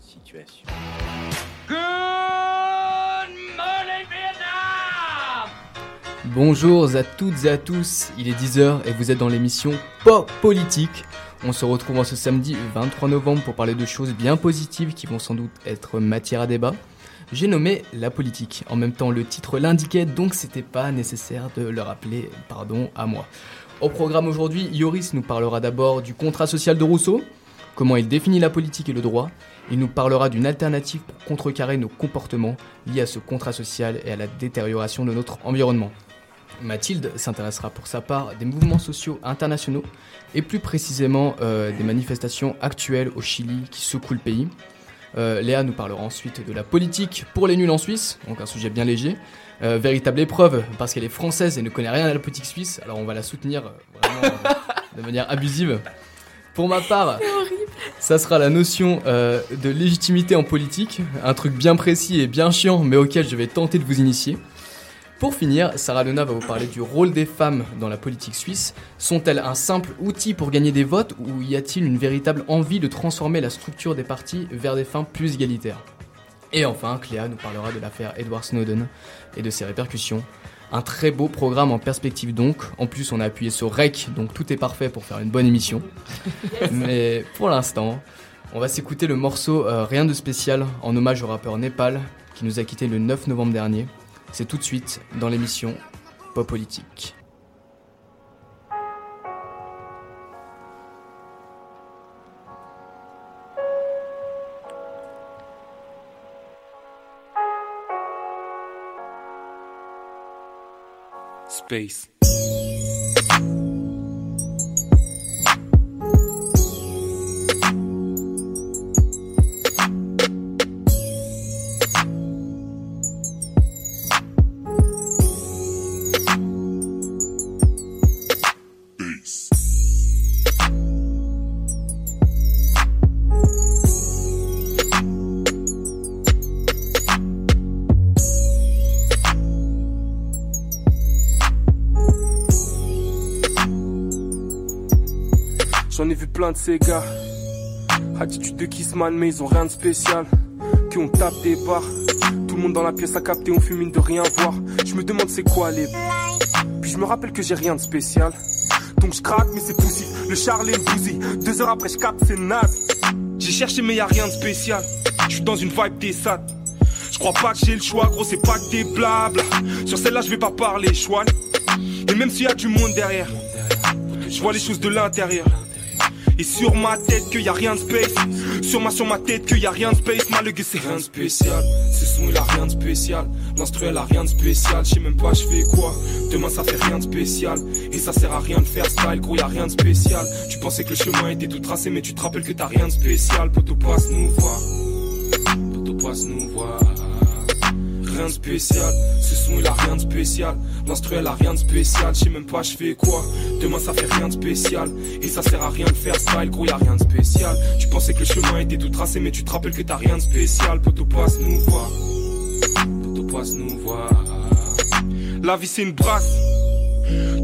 cette situation. Bonjour à toutes et à tous, il est 10h et vous êtes dans l'émission Pop Politique. On se retrouve en ce samedi 23 novembre pour parler de choses bien positives qui vont sans doute être matière à débat. J'ai nommé la politique. En même temps, le titre l'indiquait, donc c'était pas nécessaire de le rappeler, pardon, à moi. Au programme aujourd'hui, Yoris nous parlera d'abord du contrat social de Rousseau, comment il définit la politique et le droit. Il nous parlera d'une alternative pour contrecarrer nos comportements liés à ce contrat social et à la détérioration de notre environnement. Mathilde s'intéressera pour sa part des mouvements sociaux internationaux et plus précisément euh, des manifestations actuelles au Chili qui secouent le pays. Euh, Léa nous parlera ensuite de la politique pour les nuls en Suisse, donc un sujet bien léger. Euh, véritable épreuve parce qu'elle est française et ne connaît rien à la politique suisse, alors on va la soutenir de manière abusive. Pour ma part, ça sera la notion de légitimité en politique, un truc bien précis et bien chiant mais auquel je vais tenter de vous initier. Pour finir, Sarah Lena va vous parler du rôle des femmes dans la politique suisse. Sont-elles un simple outil pour gagner des votes ou y a-t-il une véritable envie de transformer la structure des partis vers des fins plus égalitaires? Et enfin, Cléa nous parlera de l'affaire Edward Snowden et de ses répercussions. Un très beau programme en perspective donc. En plus, on a appuyé sur REC, donc tout est parfait pour faire une bonne émission. Mais pour l'instant, on va s'écouter le morceau euh, Rien de spécial en hommage au rappeur Népal qui nous a quitté le 9 novembre dernier. C'est tout de suite dans l'émission Pop Politique. Space. Plein de ces gars. Attitude de Kissman, mais ils ont rien de spécial. Qui ont tape des barres. Tout le monde dans la pièce a capté, on fume mine de rien voir. Je me demande c'est quoi les. Puis je me rappelle que j'ai rien de spécial. Donc je craque, mais c'est poussif. Le Charlie bousille. Deux heures après, je capte, c'est naze. J'ai cherché, mais y a rien de spécial. Je suis dans une vibe des sats. Je crois pas que j'ai le choix, gros, c'est pas que des blabla. Sur celle-là, je vais pas parler, chouane. Et même s'il y a du monde derrière, je vois les choses de l'intérieur. Et sur ma tête qu'il y a rien de space. Sur ma sur ma tête qu'il y a rien de space. Malgré c'est rien de spécial. Ce son il a rien de spécial. L'instru a rien de spécial. Je sais même pas je fais quoi. Demain ça fait rien de spécial. Et ça sert à rien de faire style Gros y a rien de spécial. Tu pensais que le chemin était tout tracé Mais tu te rappelles que t'as rien de spécial. Poto passe nous voir. Poto passe nous voir rien de spécial. Ce son il a rien de spécial. L'instru elle a rien de spécial. Je sais même pas je fais quoi. Demain ça fait rien de spécial. Et ça sert à rien de faire style. Gros y a rien de spécial. Tu pensais que le chemin était tout tracé. Mais tu te rappelles que t'as rien de spécial. Poto passe nous voir. Poto passe nous voir. La vie c'est une brasse.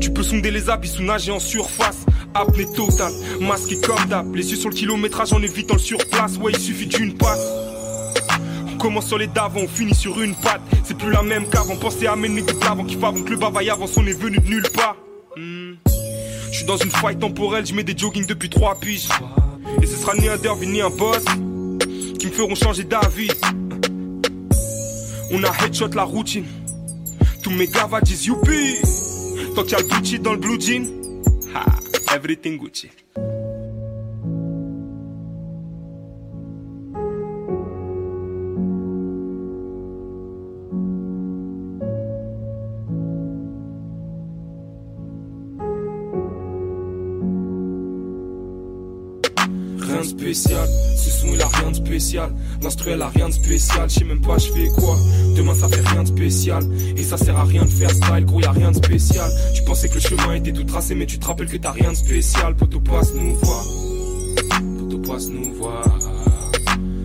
Tu peux sonder les abysses ou nager en surface. Apnée totale, masqué comme d'hab. Les yeux sur le kilométrage en évitant le surplace. Ouais, il suffit d'une passe. Commence sur les d'avant, on finit sur une patte. C'est plus la même qu'avant. Pensez à mener des avant qui avant que le bavaille avance, on est venu de nulle part. Hmm. Je suis dans une faille temporelle, je mets des jogging depuis trois piges. Et ce sera ni un derby ni un boss qui me feront changer d'avis. On a headshot la routine. Tous mes gars disent youpi. Tant qu'il y a le Gucci dans le blue jean. Ha, everything Gucci. De spécial, ce son il a rien de spécial. L'instru elle a rien de spécial, je sais même pas je fais quoi. Demain ça fait rien de spécial. Et ça sert à rien de faire style, gros y a rien de spécial. Tu pensais que le chemin était tout tracé, mais tu te rappelles que t'as rien de spécial. Poto passe nous voir. Poto passe nous voir.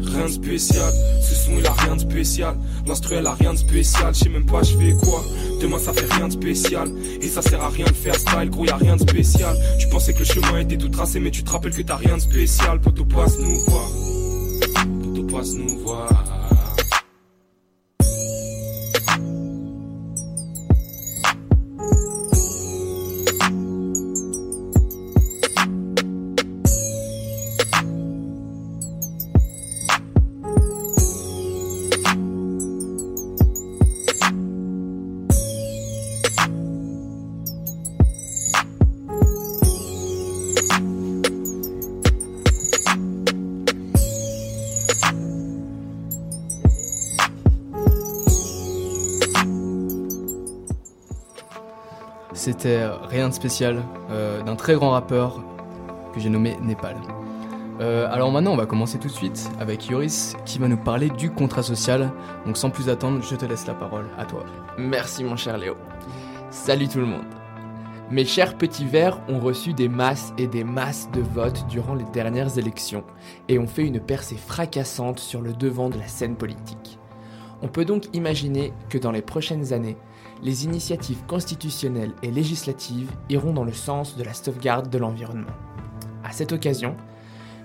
Rien de spécial, ce son il a rien de spécial. L'instru elle a rien de spécial, je sais même pas je fais quoi. Demain ça fait rien de spécial. Et ça sert à rien de faire style, gros y a rien de spécial. Tu pensais que le chemin était tout tracé, mais tu te rappelles que t'as rien de spécial. Poto passe nous voir. Poto passe nous voir. De spécial euh, d'un très grand rappeur que j'ai nommé Népal. Euh, alors maintenant, on va commencer tout de suite avec Yoris qui va nous parler du contrat social. Donc sans plus attendre, je te laisse la parole à toi. Merci mon cher Léo. Salut tout le monde. Mes chers petits verts ont reçu des masses et des masses de votes durant les dernières élections et ont fait une percée fracassante sur le devant de la scène politique. On peut donc imaginer que dans les prochaines années, les initiatives constitutionnelles et législatives iront dans le sens de la sauvegarde de l'environnement. À cette occasion,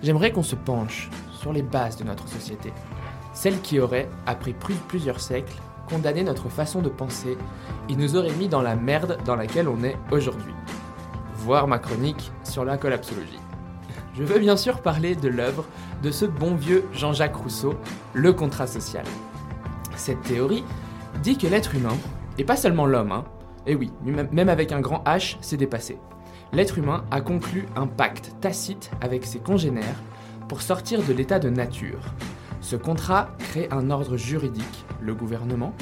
j'aimerais qu'on se penche sur les bases de notre société, celles qui auraient, après plusieurs siècles, condamné notre façon de penser et nous auraient mis dans la merde dans laquelle on est aujourd'hui. Voir ma chronique sur la collapsologie. Je veux bien sûr parler de l'œuvre de ce bon vieux Jean-Jacques Rousseau, Le contrat social. Cette théorie dit que l'être humain et pas seulement l'homme, hein. Et oui, même avec un grand H, c'est dépassé. L'être humain a conclu un pacte tacite avec ses congénères pour sortir de l'état de nature. Ce contrat crée un ordre juridique, le gouvernement,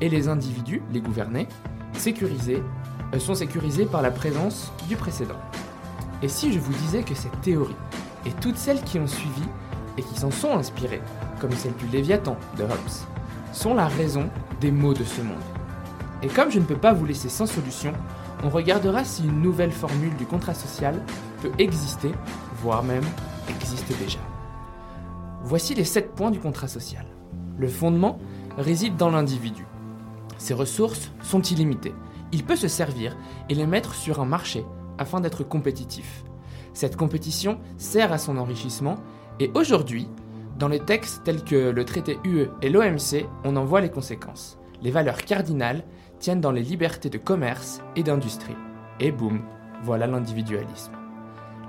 et les individus, les gouvernés, sécurisés, euh, sont sécurisés par la présence du précédent. Et si je vous disais que cette théorie, et toutes celles qui ont suivi et qui s'en sont inspirées, comme celle du Léviathan de Hobbes, sont la raison des maux de ce monde? Et comme je ne peux pas vous laisser sans solution, on regardera si une nouvelle formule du contrat social peut exister, voire même existe déjà. Voici les 7 points du contrat social. Le fondement réside dans l'individu. Ses ressources sont illimitées. Il peut se servir et les mettre sur un marché afin d'être compétitif. Cette compétition sert à son enrichissement et aujourd'hui, dans les textes tels que le traité UE et l'OMC, on en voit les conséquences. Les valeurs cardinales tiennent dans les libertés de commerce et d'industrie. Et boum, voilà l'individualisme.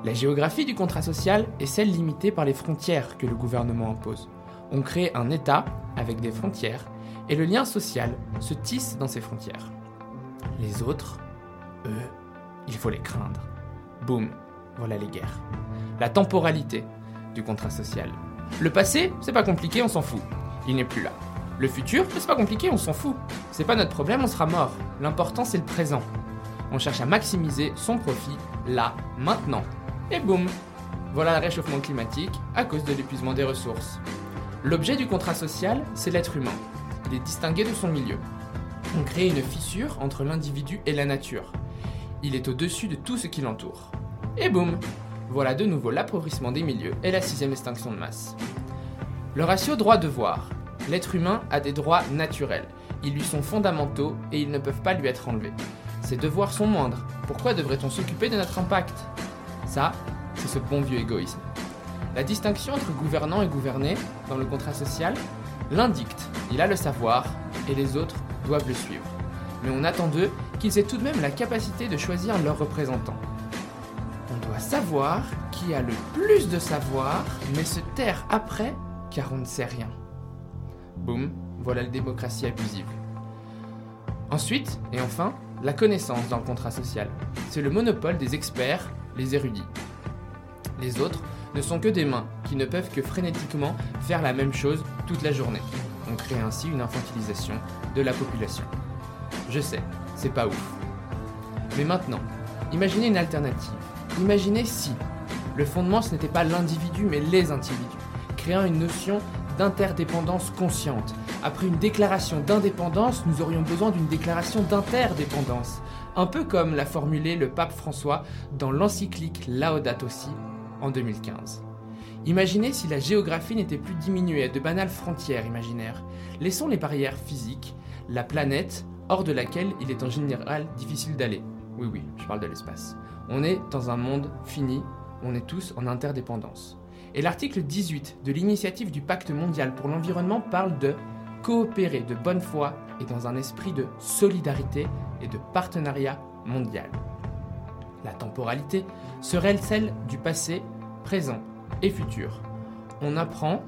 La géographie du contrat social est celle limitée par les frontières que le gouvernement impose. On crée un État avec des frontières et le lien social se tisse dans ces frontières. Les autres, eux, il faut les craindre. Boum, voilà les guerres. La temporalité du contrat social. Le passé, c'est pas compliqué, on s'en fout. Il n'est plus là. Le futur, c'est pas compliqué, on s'en fout. C'est pas notre problème, on sera mort. L'important, c'est le présent. On cherche à maximiser son profit là, maintenant. Et boum Voilà le réchauffement climatique à cause de l'épuisement des ressources. L'objet du contrat social, c'est l'être humain. Il est distingué de son milieu. On crée une fissure entre l'individu et la nature. Il est au-dessus de tout ce qui l'entoure. Et boum Voilà de nouveau l'appauvrissement des milieux et la sixième extinction de masse. Le ratio droit-devoir L'être humain a des droits naturels. Ils lui sont fondamentaux et ils ne peuvent pas lui être enlevés. Ses devoirs sont moindres. Pourquoi devrait-on s'occuper de notre impact? Ça, c'est ce bon vieux égoïsme. La distinction entre gouvernant et gouverné dans le contrat social l'indicte. Il a le savoir et les autres doivent le suivre. Mais on attend d'eux qu'ils aient tout de même la capacité de choisir leurs représentants. On doit savoir qui a le plus de savoir, mais se taire après car on ne sait rien. Boum, voilà la démocratie abusive. Ensuite, et enfin, la connaissance dans le contrat social. C'est le monopole des experts, les érudits. Les autres ne sont que des mains qui ne peuvent que frénétiquement faire la même chose toute la journée. On crée ainsi une infantilisation de la population. Je sais, c'est pas ouf. Mais maintenant, imaginez une alternative. Imaginez si le fondement ce n'était pas l'individu mais les individus, créant une notion d'interdépendance consciente. Après une déclaration d'indépendance, nous aurions besoin d'une déclaration d'interdépendance. Un peu comme l'a formulé le pape François dans l'encyclique Laudato Si en 2015. Imaginez si la géographie n'était plus diminuée à de banales frontières imaginaires. Laissons les barrières physiques, la planète, hors de laquelle il est en général difficile d'aller. Oui, oui, je parle de l'espace. On est dans un monde fini, on est tous en interdépendance. Et l'article 18 de l'initiative du Pacte mondial pour l'environnement parle de coopérer de bonne foi et dans un esprit de solidarité et de partenariat mondial. La temporalité serait celle du passé, présent et futur? On apprend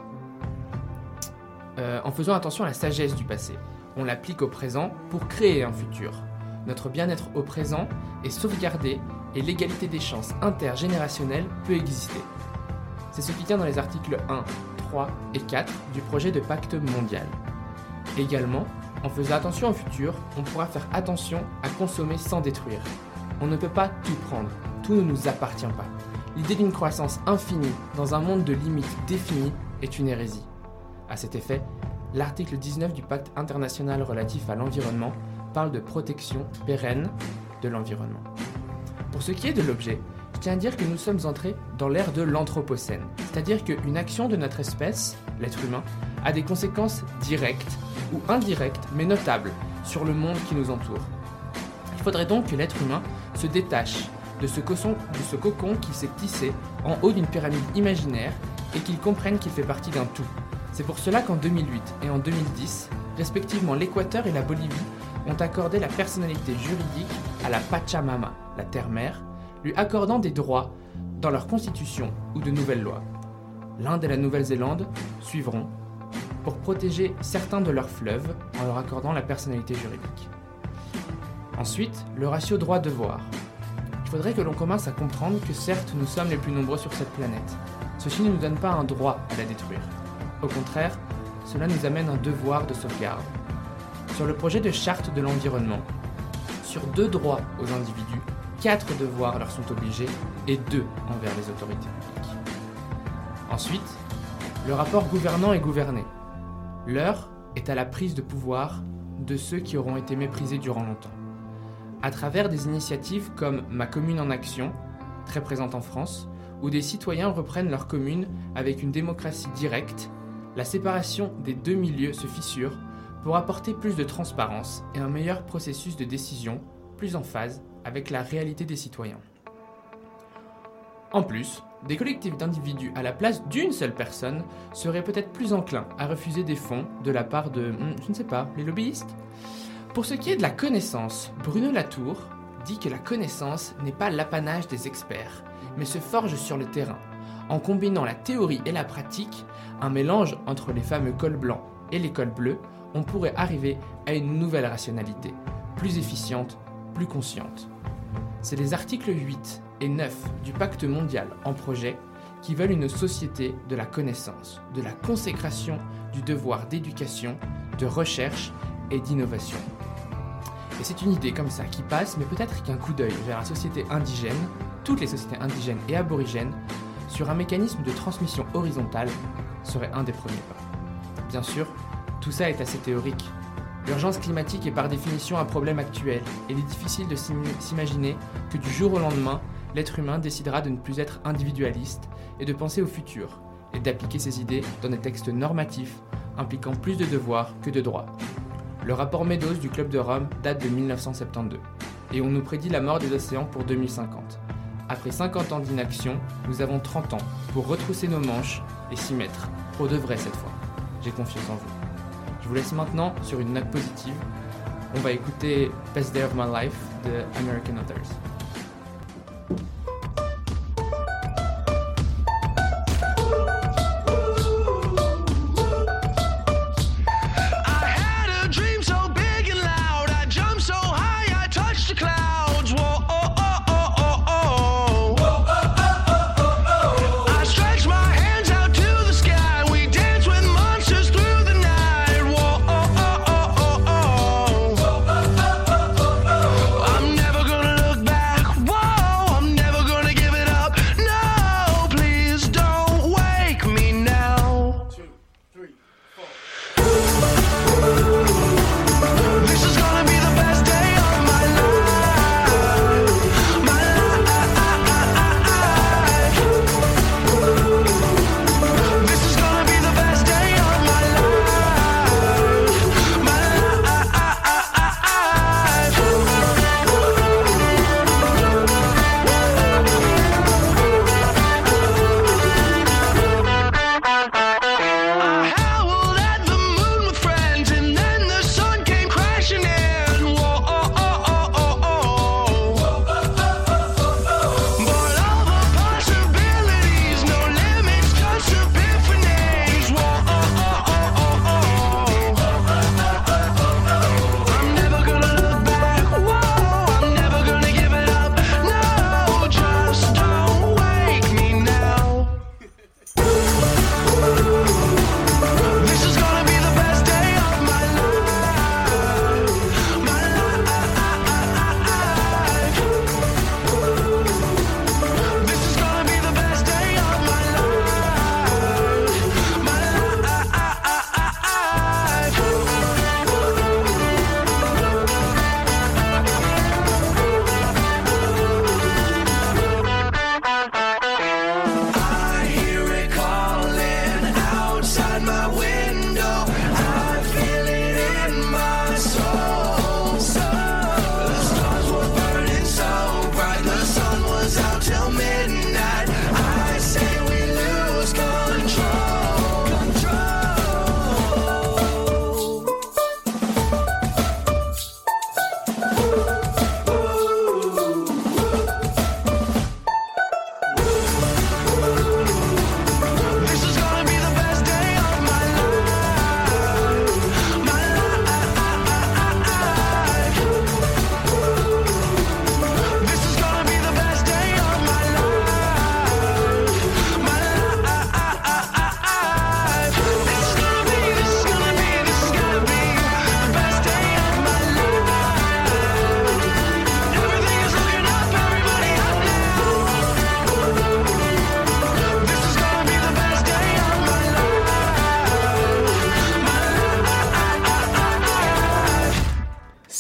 euh, en faisant attention à la sagesse du passé. On l'applique au présent pour créer un futur. Notre bien-être au présent est sauvegardé et l'égalité des chances intergénérationnelles peut exister. C'est ce qui tient dans les articles 1, 3 et 4 du projet de pacte mondial. Également, en faisant attention au futur, on pourra faire attention à consommer sans détruire. On ne peut pas tout prendre, tout ne nous appartient pas. L'idée d'une croissance infinie dans un monde de limites définies est une hérésie. À cet effet, l'article 19 du pacte international relatif à l'environnement parle de protection pérenne de l'environnement. Pour ce qui est de l'objet, je tiens à dire que nous sommes entrés dans l'ère de l'Anthropocène, c'est-à-dire qu'une action de notre espèce, l'être humain, a des conséquences directes ou indirectes, mais notables, sur le monde qui nous entoure. Il faudrait donc que l'être humain se détache de ce, cocon, de ce cocon qui s'est tissé en haut d'une pyramide imaginaire et qu'il comprenne qu'il fait partie d'un tout. C'est pour cela qu'en 2008 et en 2010, respectivement l'Équateur et la Bolivie ont accordé la personnalité juridique à la Pachamama, la terre-mère, lui accordant des droits dans leur constitution ou de nouvelles lois. L'Inde et la Nouvelle-Zélande suivront pour protéger certains de leurs fleuves en leur accordant la personnalité juridique. Ensuite, le ratio droit-devoir. Il faudrait que l'on commence à comprendre que certes nous sommes les plus nombreux sur cette planète. Ceci ne nous donne pas un droit à la détruire. Au contraire, cela nous amène un devoir de sauvegarde. Sur le projet de charte de l'environnement, sur deux droits aux individus, quatre devoirs leur sont obligés et deux envers les autorités publiques. Ensuite, le rapport gouvernant et gouverné. L'heure est à la prise de pouvoir de ceux qui auront été méprisés durant longtemps. À travers des initiatives comme Ma commune en action, très présente en France, où des citoyens reprennent leur commune avec une démocratie directe, la séparation des deux milieux se fissure pour apporter plus de transparence et un meilleur processus de décision plus en phase avec la réalité des citoyens. En plus, des collectifs d'individus à la place d'une seule personne seraient peut-être plus enclins à refuser des fonds de la part de, hmm, je ne sais pas, les lobbyistes Pour ce qui est de la connaissance, Bruno Latour dit que la connaissance n'est pas l'apanage des experts, mais se forge sur le terrain. En combinant la théorie et la pratique, un mélange entre les fameux cols blancs et les cols bleus, on pourrait arriver à une nouvelle rationalité, plus efficiente, plus consciente. C'est les articles 8 et 9 du pacte mondial en projet qui veulent une société de la connaissance, de la consécration du devoir d'éducation, de recherche et d'innovation. Et c'est une idée comme ça qui passe, mais peut-être qu'un coup d'œil vers la société indigène, toutes les sociétés indigènes et aborigènes, sur un mécanisme de transmission horizontale serait un des premiers pas. Bien sûr, tout ça est assez théorique. L'urgence climatique est par définition un problème actuel, il est difficile de s'imaginer que du jour au lendemain, l'être humain décidera de ne plus être individualiste et de penser au futur, et d'appliquer ses idées dans des textes normatifs impliquant plus de devoirs que de droits. Le rapport Meadows du Club de Rome date de 1972, et on nous prédit la mort des océans pour 2050. Après 50 ans d'inaction, nous avons 30 ans pour retrousser nos manches et s'y mettre, pour de vrai cette fois. J'ai confiance en vous. Vous laisse maintenant sur une note positive. On va écouter Best Day of My Life de American Authors.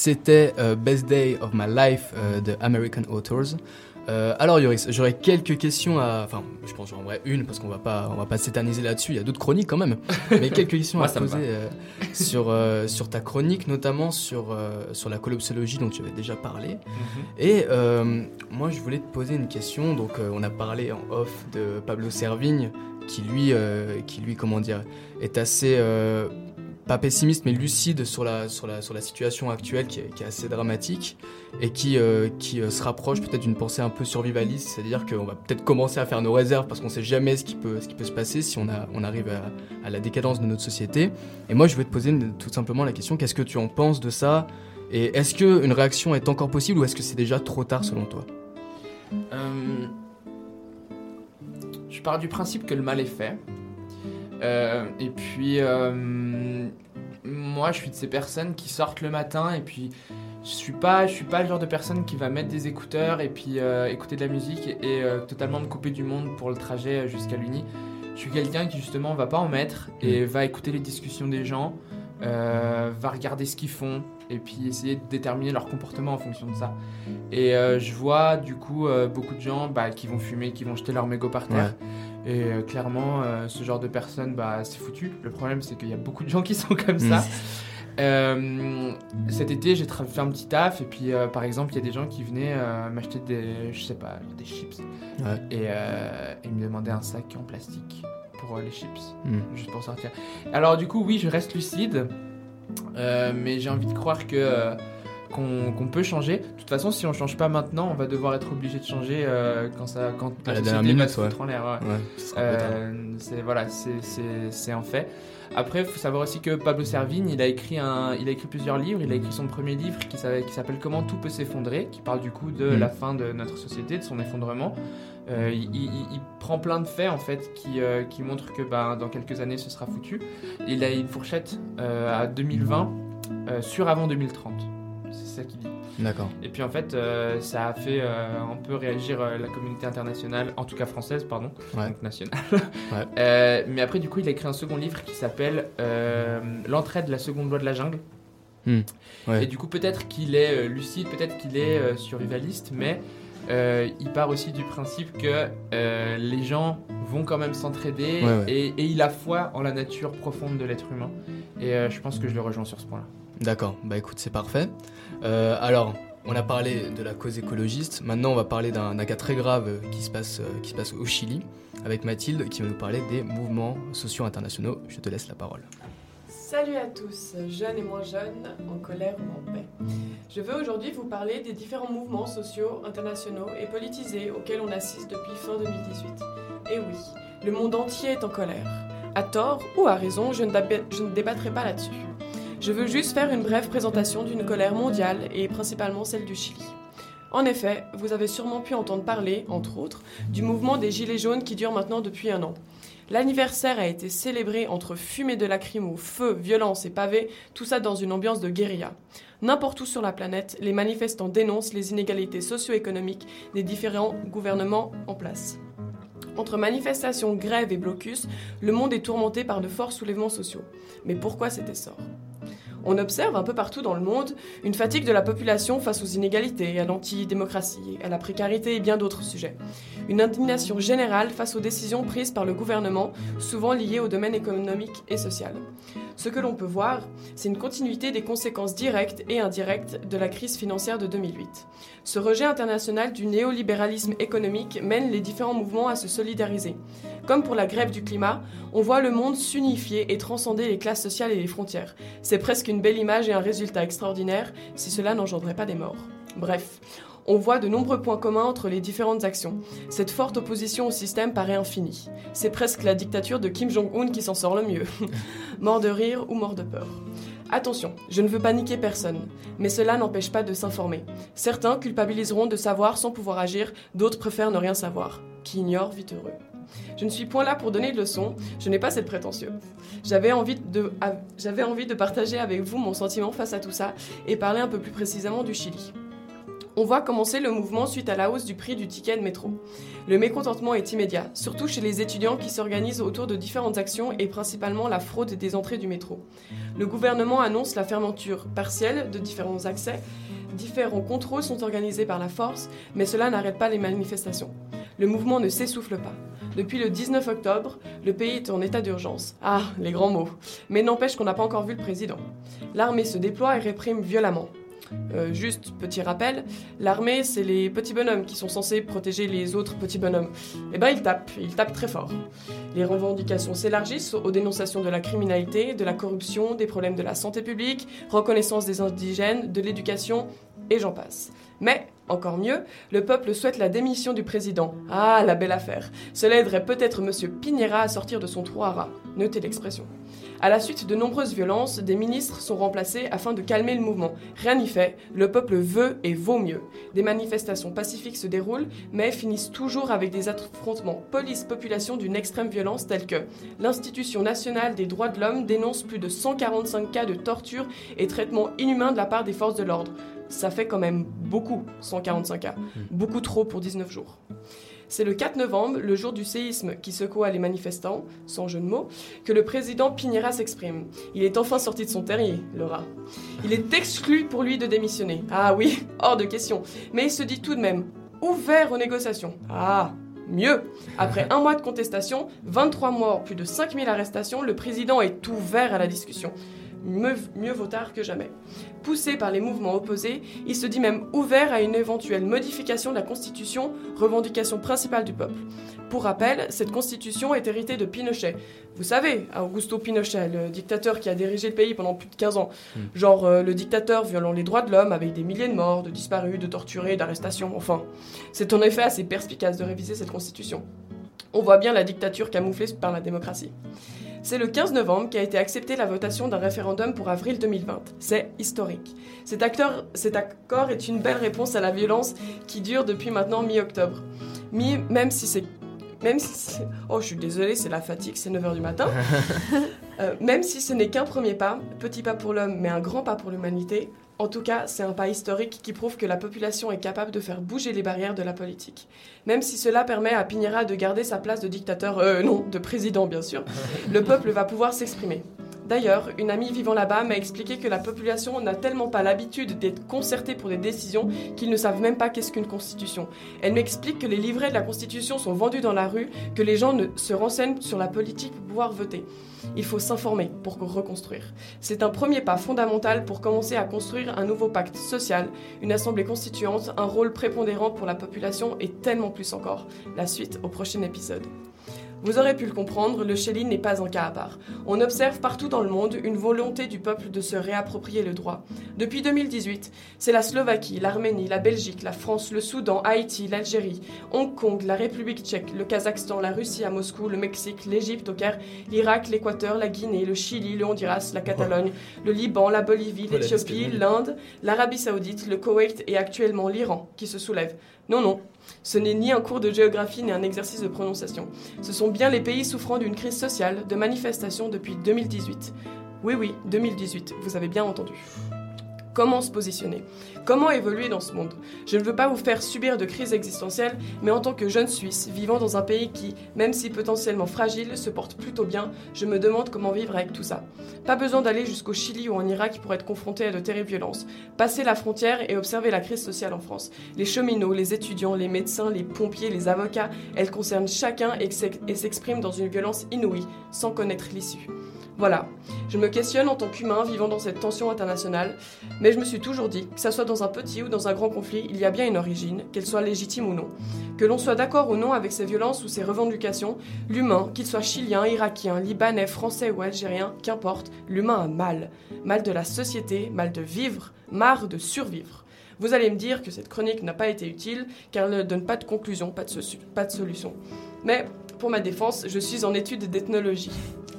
C'était Best Day of My Life de American Authors. Euh, alors Yoris, j'aurais quelques questions à, enfin, je pense en vrai une parce qu'on va pas, on va pas s'éterniser là-dessus. Il y a d'autres chroniques quand même, mais quelques questions à poser euh, sur euh, sur ta chronique, notamment sur sur la collapsologie dont tu avais déjà parlé. Mhm. Et moi, je voulais te poser une question. Donc, on a parlé en off de Pablo Servigne, qui lui, qui lui, comment dire, est assez pas pessimiste mais lucide sur la, sur la, sur la situation actuelle qui est, assez dramatique et qui, euh, qui euh, se rapproche peut-être d'une pensée un peu survivaliste, c'est-à-dire qu'on va peut-être commencer à faire nos réserves parce qu'on sait jamais ce qui peut, ce qui peut se passer si on, a, on arrive à, la décadence de notre société. Et moi je vais te poser tout simplement la question, qu'est-ce que tu en penses de ça? Et est-ce qu'une réaction est encore possible ou est-ce que c'est déjà trop tard selon toi? Euh, Je pars du principe que le mal est fait. Euh, et puis, euh, moi, je suis de ces personnes qui sortent le matin et puis je suis pas, je suis pas le genre de personne qui va mettre des écouteurs et puis euh, écouter de la musique et, totalement me couper du monde pour le trajet jusqu'à l'Uni. Je suis quelqu'un qui justement va pas en mettre et mm. va écouter les discussions des gens, va regarder ce qu'ils font et puis essayer de déterminer leur comportement en fonction de ça. Et je vois du coup beaucoup de gens bah, qui vont fumer, qui vont jeter leur mégot par terre. Et euh, clairement, euh, ce genre de personnes, bah, c'est foutu. Le problème, c'est qu'il y a beaucoup de gens qui sont comme ça. Mm. Euh, cet été, j'ai fait un petit taf et puis par exemple, il y a des gens qui venaient m'acheter des, je sais pas, des chips et, ils me demandaient un sac en plastique pour les chips, mm. juste pour sortir. Alors du coup, oui, je reste lucide, mais j'ai envie de croire que qu'on peut changer. De toute façon, si on change pas maintenant, on va devoir être obligé de changer euh, quand ça, quand la, société va se foutre en l'air. Euh, c'est voilà, c'est un fait. Après, il faut savoir aussi que Pablo Servigne, il a écrit un, il a écrit plusieurs livres. Il a écrit son premier livre qui s'appelle Comment tout peut s'effondrer, qui parle du coup de mm. la fin de notre société, de son effondrement. Euh, il, prend plein de faits en fait qui, qui montrent que bah, dans quelques années ce sera foutu. Il a une fourchette à 2020 sur avant 2030 c'est ça qu'il dit. D'accord. Et puis en fait, euh, ça a fait euh, un peu réagir euh, la communauté internationale, en tout cas française, pardon, donc nationale. mais après, du coup, il a écrit un second livre qui s'appelle L'entraide, la seconde loi de la jungle. Hmm. Et du coup, peut-être qu'il est lucide, peut-être qu'il est survivaliste, mais il part aussi du principe que les gens vont quand même s'entraider et, et, il a foi en la nature profonde de l'être humain. Et je pense que je le rejoins sur ce point-là. D'accord, bah écoute, c'est parfait. Euh, alors, on a parlé de la cause écologiste, maintenant on va parler d'un cas très grave qui se, passe, euh, qui se passe au Chili, avec Mathilde qui va nous parler des mouvements sociaux internationaux. Je te laisse la parole. Salut à tous, jeunes et moins jeunes, en colère ou en paix. Je veux aujourd'hui vous parler des différents mouvements sociaux, internationaux et politisés auxquels on assiste depuis fin 2018. Et oui, le monde entier est en colère. À tort ou à raison, je ne, je ne débattrai pas là-dessus. Je veux juste faire une brève présentation d'une colère mondiale et principalement celle du Chili. En effet, vous avez sûrement pu entendre parler, entre autres, du mouvement des Gilets jaunes qui dure maintenant depuis un an. L'anniversaire a été célébré entre fumée de lacrymo, feu, violence et pavés, tout ça dans une ambiance de guérilla. N'importe où sur la planète, les manifestants dénoncent les inégalités socio-économiques des différents gouvernements en place. Entre manifestations, grèves et blocus, le monde est tourmenté par de forts soulèvements sociaux. Mais pourquoi cet essor? On observe un peu partout dans le monde une fatigue de la population face aux inégalités, à l'antidémocratie, à la précarité et bien d'autres sujets. Une indignation générale face aux décisions prises par le gouvernement, souvent liées au domaine économique et social. Ce que l'on peut voir, c'est une continuité des conséquences directes et indirectes de la crise financière de 2008. Ce rejet international du néolibéralisme économique mène les différents mouvements à se solidariser. Comme pour la grève du climat, on voit le monde s'unifier et transcender les classes sociales et les frontières. C'est presque belle image et un résultat extraordinaire si cela n'engendrait pas des morts. Bref, on voit de nombreux points communs entre les différentes actions. Cette forte opposition au système paraît infinie. C'est presque la dictature de Kim Jong-un qui s'en sort le mieux. mort de rire ou mort de peur. Attention, je ne veux paniquer personne, mais cela n'empêche pas de s'informer. Certains culpabiliseront de savoir sans pouvoir agir, d'autres préfèrent ne rien savoir. Qui ignore vit heureux. Je ne suis point là pour donner de leçons, je n'ai pas cette prétention. J'avais envie, de, partager avec vous mon sentiment face à tout ça et parler un peu plus précisément du Chili. On voit commencer le mouvement suite à la hausse du prix du ticket de métro. Le mécontentement est immédiat, surtout chez les étudiants qui s'organisent autour de différentes actions et principalement la fraude des entrées du métro. Le gouvernement annonce la fermeture partielle de différents accès. Différents contrôles sont organisés par la force, mais cela n'arrête pas les manifestations. Le mouvement ne s'essouffle pas. Depuis le 19 octobre, le pays est en état d'urgence. Ah, les grands mots. Mais n'empêche qu'on n'a pas encore vu le président. L'armée se déploie et réprime violemment. Euh, juste petit rappel, l'armée, c'est les petits bonhommes qui sont censés protéger les autres petits bonhommes. Eh ben, ils tapent, ils tapent très fort. Les revendications s'élargissent aux dénonciations de la criminalité, de la corruption, des problèmes de la santé publique, reconnaissance des indigènes, de l'éducation, et j'en passe. Mais, encore mieux, le peuple souhaite la démission du président. Ah, la belle affaire. Cela aiderait peut-être M. Piñera à sortir de son trou à rats. Notez l'expression. À la suite de nombreuses violences, des ministres sont remplacés afin de calmer le mouvement. Rien n'y fait, le peuple veut et vaut mieux. Des manifestations pacifiques se déroulent, mais finissent toujours avec des affrontements police-population d'une extrême violence telle que l'Institution nationale des droits de l'homme dénonce plus de 145 cas de torture et traitements inhumains de la part des forces de l'ordre. Ça fait quand même beaucoup, 145 cas. Beaucoup trop pour 19 jours. C'est le 4 novembre, le jour du séisme qui secoua les manifestants, sans jeu de mots, que le président Piñera s'exprime. Il est enfin sorti de son terrier, le rat. Il est exclu pour lui de démissionner. Ah oui, hors de question. Mais il se dit tout de même ouvert aux négociations. Ah, Mieux, après un mois de contestation, 23 morts, plus de 5000 arrestations, le président est ouvert à la discussion mieux, vaut tard que jamais. Poussé par les mouvements opposés, il se dit même ouvert à une éventuelle modification de la Constitution, revendication principale du peuple. Pour rappel, cette Constitution est héritée de Pinochet. Vous savez, Augusto Pinochet, le dictateur qui a dirigé le pays pendant plus de 15 ans. Hmm. Genre euh, le dictateur violant les droits de l'homme avec des milliers de morts, de disparus, de torturés, d'arrestations, enfin. C'est en effet assez perspicace de réviser cette Constitution. On voit bien la dictature camouflée par la démocratie. C'est le 15 novembre qu'a été acceptée la votation d'un référendum pour avril 2020. C'est historique. Cet, acteur, cet accord est une belle réponse à la violence qui dure depuis maintenant mi-octobre. Mi, même si c'est même si oh je suis désolée c'est la fatigue c'est 9h du matin euh, même si ce n'est qu'un premier pas petit pas pour l'homme mais un grand pas pour l'humanité en tout cas, c'est un pas historique qui prouve que la population est capable de faire bouger les barrières de la politique. Même si cela permet à Piñera de garder sa place de dictateur, euh, non, de président bien sûr, le peuple va pouvoir s'exprimer. D'ailleurs, une amie vivant là-bas m'a expliqué que la population n'a tellement pas l'habitude d'être concertée pour des décisions qu'ils ne savent même pas qu'est-ce qu'une constitution. Elle m'explique que les livrets de la constitution sont vendus dans la rue, que les gens ne se renseignent sur la politique pour pouvoir voter. Il faut s'informer pour reconstruire. C'est un premier pas fondamental pour commencer à construire un nouveau pacte social, une assemblée constituante, un rôle prépondérant pour la population et tellement plus encore. La suite au prochain épisode. Vous aurez pu le comprendre, le Chéline n'est pas un cas à part. On observe partout dans le monde une volonté du peuple de se réapproprier le droit. Depuis 2018, c'est la Slovaquie, l'Arménie, la Belgique, la France, le Soudan, Haïti, l'Algérie, Hong Kong, la République tchèque, le Kazakhstan, la Russie à Moscou, le Mexique, l'Égypte au Caire, l'Irak, l'Équateur, la Guinée, le Chili, le Honduras, la Catalogne, le Liban, la Bolivie, l'Éthiopie, l'Inde, l'Arabie Saoudite, le Koweït et actuellement l'Iran qui se soulèvent. Non, non, ce n'est ni un cours de géographie ni un exercice de prononciation. Ce sont bien les pays souffrant d'une crise sociale, de manifestation depuis 2018. Oui, oui, 2018, vous avez bien entendu. Comment se positionner Comment évoluer dans ce monde Je ne veux pas vous faire subir de crise existentielle, mais en tant que jeune Suisse, vivant dans un pays qui, même si potentiellement fragile, se porte plutôt bien, je me demande comment vivre avec tout ça. Pas besoin d'aller jusqu'au Chili ou en Irak pour être confronté à de terribles violences. Passer la frontière et observer la crise sociale en France. Les cheminots, les étudiants, les médecins, les pompiers, les avocats, elles concernent chacun et s'expriment dans une violence inouïe, sans connaître l'issue. Voilà, je me questionne en tant qu'humain vivant dans cette tension internationale, mais je me suis toujours dit, que ça soit dans un petit ou dans un grand conflit, il y a bien une origine, qu'elle soit légitime ou non. Que l'on soit d'accord ou non avec ces violences ou ces revendications, l'humain, qu'il soit chilien, irakien, libanais, français ou algérien, qu'importe, l'humain a mal. Mal de la société, mal de vivre, marre de survivre. Vous allez me dire que cette chronique n'a pas été utile, car elle ne donne pas de conclusion, pas de, pas de solution. Mais pour ma défense, je suis en étude d'ethnologie.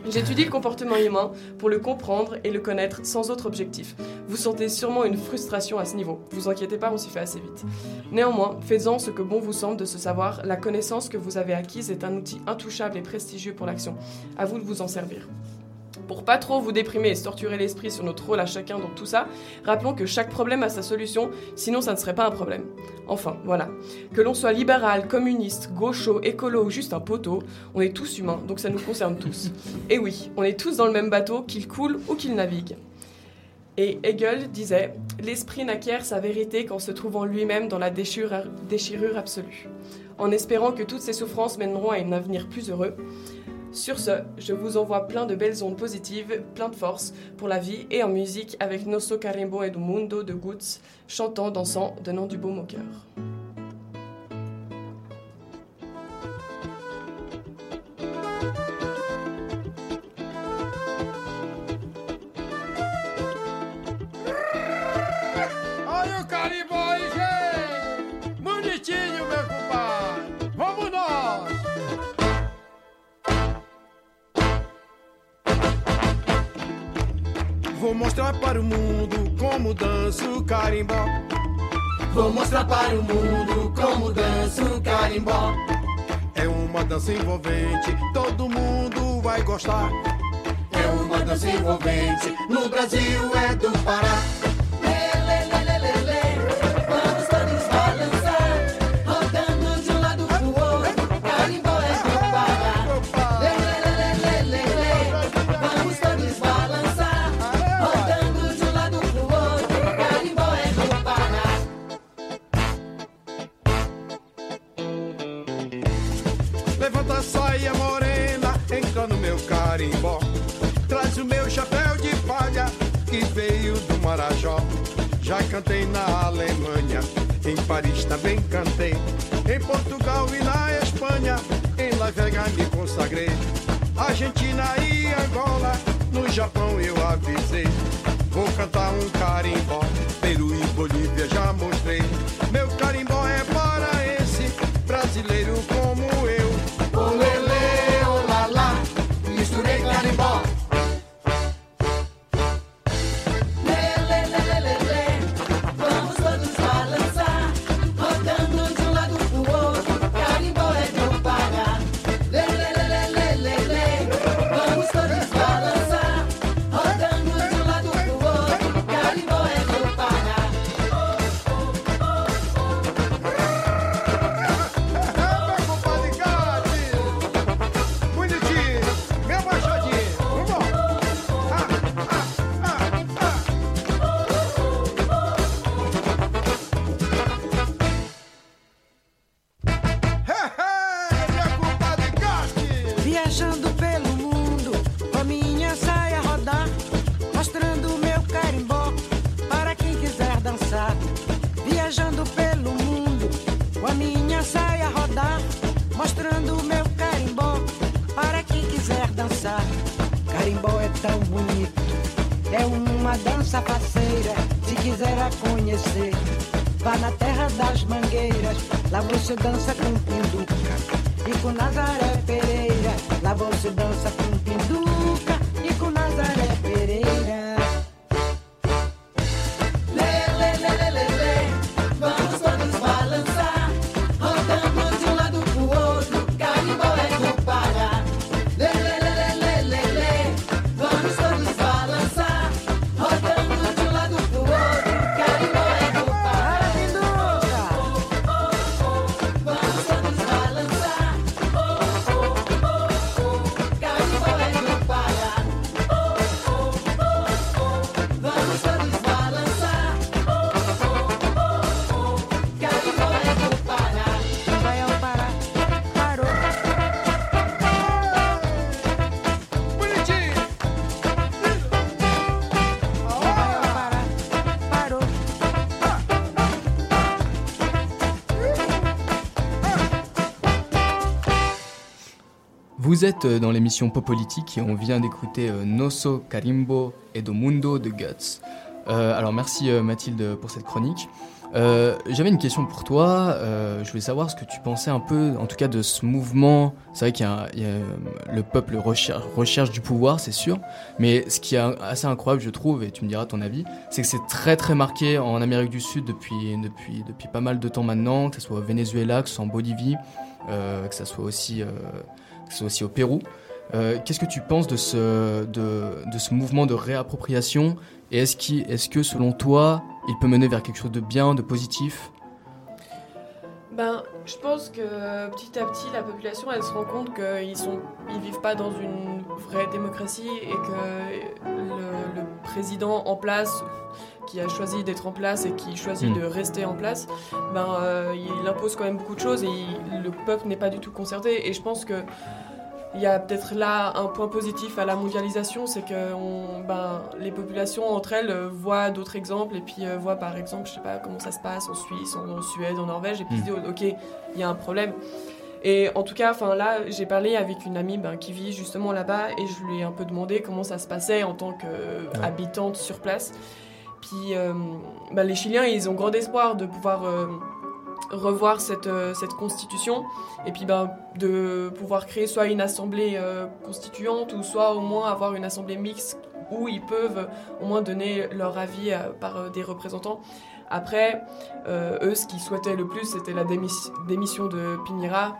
J'étudie le comportement humain pour le comprendre et le connaître sans autre objectif. Vous sentez sûrement une frustration à ce niveau. Vous inquiétez pas, on s'y fait assez vite. Néanmoins, faites-en ce que bon vous semble de ce savoir. La connaissance que vous avez acquise est un outil intouchable et prestigieux pour l'action. À vous de vous en servir. Pour pas trop vous déprimer et se torturer l'esprit sur notre rôle à chacun dans tout ça, rappelons que chaque problème a sa solution, sinon ça ne serait pas un problème. Enfin, voilà. Que l'on soit libéral, communiste, gaucho, écolo ou juste un poteau, on est tous humains, donc ça nous concerne tous. Et oui, on est tous dans le même bateau, qu'il coule ou qu'il navigue. Et Hegel disait L'esprit n'acquiert sa vérité qu'en se trouvant lui-même dans la déchirure, déchirure absolue, en espérant que toutes ces souffrances mèneront à un avenir plus heureux. Sur ce, je vous envoie plein de belles ondes positives, plein de force pour la vie et en musique avec Nosso Carimbo et do Mundo de Goots, chantant, dansant, donnant du baume au cœur. Mostrar para o mundo como danço carimbó. Vou mostrar para o mundo como dança o carimbó. É uma dança envolvente, todo mundo vai gostar. É uma dança envolvente, no Brasil é do Pará. Vous êtes euh, dans l'émission Pop Politique et on vient d'écouter euh, Nosso Carimbo et do Mundo de Guts. Euh, alors merci Mathilde pour cette chronique. J'avais une question pour toi. Je voulais savoir ce que tu pensais un peu, en tout cas, de ce mouvement. C'est vrai qu'il y a, le peuple recherche, du pouvoir, c'est sûr. Mais ce qui est assez incroyable, je trouve, et tu me diras ton avis, c'est que c'est très très marqué en Amérique du Sud depuis, depuis, depuis pas mal de temps maintenant, que ce soit au Venezuela, que ce soit en Bolivie, que ce soit aussi, euh, que ce soit aussi au Pérou. Euh, Qu'est-ce que tu penses de ce, de, ce mouvement de réappropriation Et est-ce qu'il- est que, selon toi, il peut mener vers quelque chose de bien, de positif? Ben, je pense que petit à petit, la population, elle se rend compte qu'ils sont, ils vivent pas dans une vraie démocratie et que le président en place, qui a choisi d'être en place et qui choisit Mm. de rester en place, ben, euh, il impose quand même beaucoup de choses et il- le peuple n'est pas du tout concerté. Et je pense que il y a peut-être là un point positif à la mondialisation, c'est que on, ben, les populations entre elles euh, voient d'autres exemples et puis euh, voient par exemple, je sais pas comment ça se passe en Suisse, en, en Suède, en Norvège, et puis Mm. se disent ok, il y a un problème. Et en tout cas, enfin là, j'ai parlé avec une amie ben, qui vit justement là-bas et je lui ai un peu demandé comment ça se passait en tant qu'habitante sur place. Puis euh, ben, les Chiliens, ils ont grand espoir de pouvoir euh, revoir cette, euh, cette constitution et puis ben, de pouvoir créer soit une assemblée constituante ou soit au moins avoir une assemblée mixte où ils peuvent au moins donner leur avis par des représentants. Après, eux, ce qu'ils souhaitaient le plus, c'était la démis- démission de Pinera.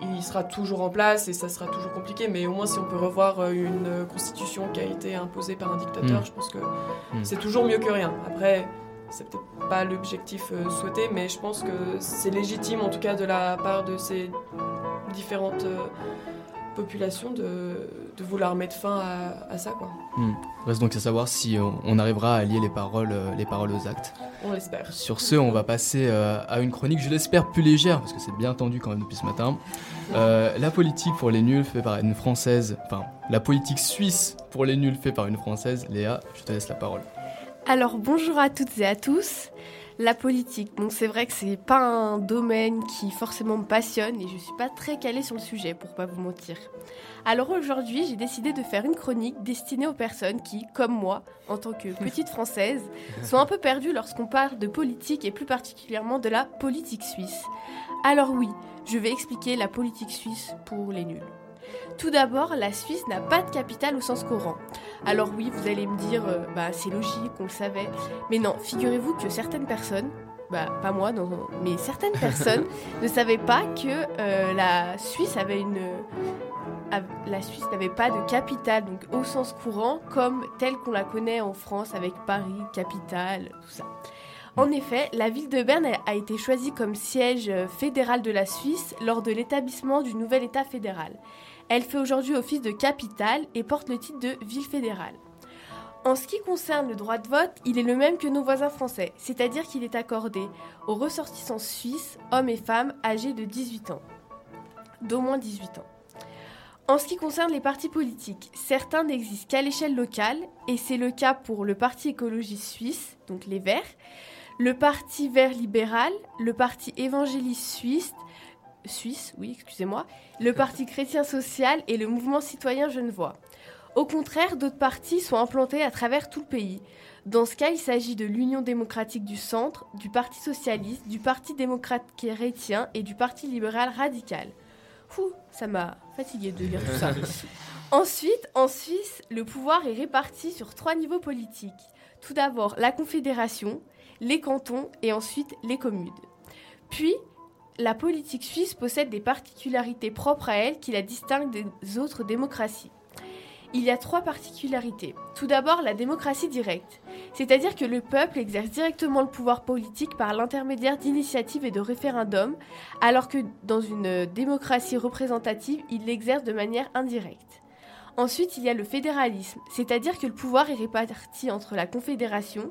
Il sera toujours en place et ça sera toujours compliqué, mais au moins si on peut revoir euh, une euh, constitution qui a été imposée par un dictateur, Mm. je pense que Mm. c'est toujours mieux que rien. Après, c'est peut-être pas l'objectif euh, souhaité, mais je pense que c'est légitime, en tout cas de la part de ces différentes euh, populations, de, de vouloir mettre fin à, à ça, quoi. Reste donc à savoir si on, on arrivera à allier les paroles, euh, les paroles aux actes. On l'espère. Sur ce, on va passer euh, à une chronique, je l'espère, plus légère, parce que c'est bien tendu quand même depuis ce matin. Euh, la politique pour les nuls fait par une Française, enfin, la politique suisse pour les nuls fait par une Française. Léa, je te laisse la parole. Alors bonjour à toutes et à tous. La politique, bon c'est vrai que c'est pas un domaine qui forcément me passionne et je suis pas très calée sur le sujet pour pas vous mentir. Alors aujourd'hui j'ai décidé de faire une chronique destinée aux personnes qui, comme moi, en tant que petite française, sont un peu perdues lorsqu'on parle de politique et plus particulièrement de la politique suisse. Alors oui, je vais expliquer la politique suisse pour les nuls. Tout d'abord, la Suisse n'a pas de capitale au sens courant. Alors oui, vous allez me dire, euh, bah c'est logique, on le savait. Mais non, figurez-vous que certaines personnes, bah pas moi, non, mais certaines personnes ne savaient pas que euh, la Suisse avait une, av- la Suisse n'avait pas de capitale, donc au sens courant, comme telle qu'on la connaît en France avec Paris, capitale, tout ça. En effet, la ville de Berne a- été choisie comme siège euh, fédéral de la Suisse lors de l'établissement du nouvel État fédéral. Elle fait aujourd'hui office de capitale et porte le titre de ville fédérale. En ce qui concerne le droit de vote, il est le même que nos voisins français, c'est-à-dire qu'il est accordé aux ressortissants suisses, hommes et femmes âgés de 18 ans, d'au moins 18 ans. En ce qui concerne les partis politiques, certains n'existent qu'à l'échelle locale, et c'est le cas pour le Parti écologiste suisse, donc les Verts, le Parti vert libéral, le Parti évangéliste suisse, suisse, oui, excusez-moi, le Parti chrétien social et le Mouvement citoyen genevois. Au contraire, d'autres partis sont implantés à travers tout le pays. Dans ce cas, il s'agit de l'Union démocratique du centre, du Parti socialiste, du Parti démocrate chrétien et du Parti libéral radical. Fou, ça m'a fatigué de lire tout ça. Ensuite, en Suisse, le pouvoir est réparti sur trois niveaux politiques. Tout d'abord, la Confédération, les cantons et ensuite les communes. Puis, la politique suisse possède des particularités propres à elle qui la distinguent des autres démocraties. Il y a trois particularités. Tout d'abord, la démocratie directe, c'est-à-dire que le peuple exerce directement le pouvoir politique par l'intermédiaire d'initiatives et de référendums, alors que dans une démocratie représentative, il l'exerce de manière indirecte. Ensuite, il y a le fédéralisme, c'est-à-dire que le pouvoir est réparti entre la Confédération,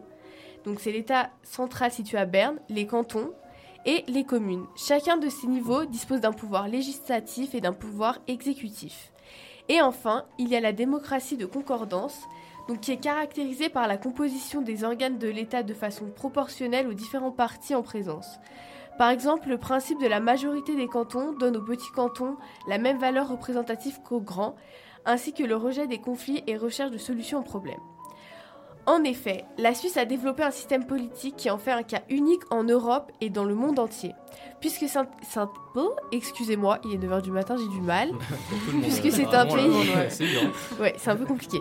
donc c'est l'État central situé à Berne, les cantons et les communes. Chacun de ces niveaux dispose d'un pouvoir législatif et d'un pouvoir exécutif. Et enfin, il y a la démocratie de concordance, qui est caractérisée par la composition des organes de l'État de façon proportionnelle aux différents partis en présence. Par exemple, le principe de la majorité des cantons donne aux petits cantons la même valeur représentative qu'aux grands, ainsi que le rejet des conflits et recherche de solutions aux problèmes. En effet, la Suisse a développé un système politique qui en fait un cas unique en Europe et dans le monde entier. puisque c'est un, oh, excusez-moi, il est 9h du matin, j'ai du mal. Puisque c'est un pays- C'est. Ouais, c'est un peu compliqué.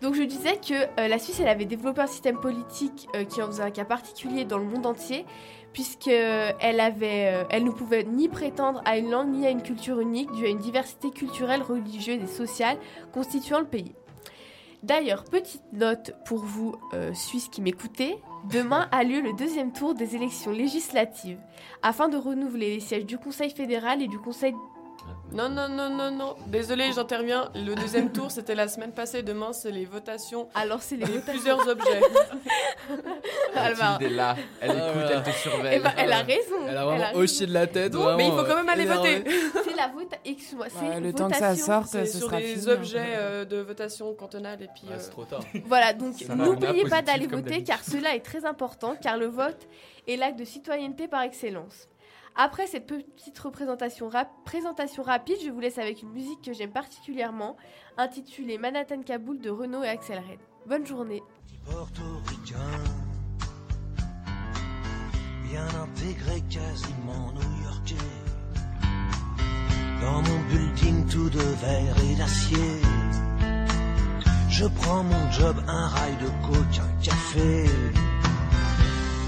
Donc je disais que euh, la Suisse, elle avait développé un système politique euh, qui en faisait un cas particulier dans le monde entier, puisque elle avait, euh, elle ne pouvait ni prétendre à une langue ni à une culture unique, due à une diversité culturelle, religieuse et sociale constituant le pays. D'ailleurs, petite note pour vous, euh, Suisses qui m'écoutez, demain a lieu le deuxième tour des élections législatives, afin de renouveler les sièges du Conseil fédéral et du Conseil Non, non, non, non, non. Désolé, j'interviens. Le deuxième tour, c'était la semaine passée. Demain, c'est les votations Alors c'est les votations. plusieurs objets. Mathilde est là, elle Ah, écoute, elle te surveille. Eh ben, elle a raison. Elle a vraiment raison. hoché de la tête. Mais il faut quand même aller voter. C'est la vote. Excuse-moi, c'est Ouais, le temps que ça sorte, C'est ce sur sera des fini, objets hein. euh, de votation cantonale et puis. Ah, euh, c'est trop tard. Voilà, donc n'oubliez pas d'aller voter car cela est très important car le vote est l'acte de citoyenneté par excellence. Après cette petite représentation rap- présentation rapide, je vous laisse avec une musique que j'aime particulièrement, intitulée Manhattan Kaboul de Renault et Axel Red. Bonne journée. bien intégré, quasiment new-yorkais. Dans mon building tout de verre et d'acier, je prends mon job, un rail de coke, un café.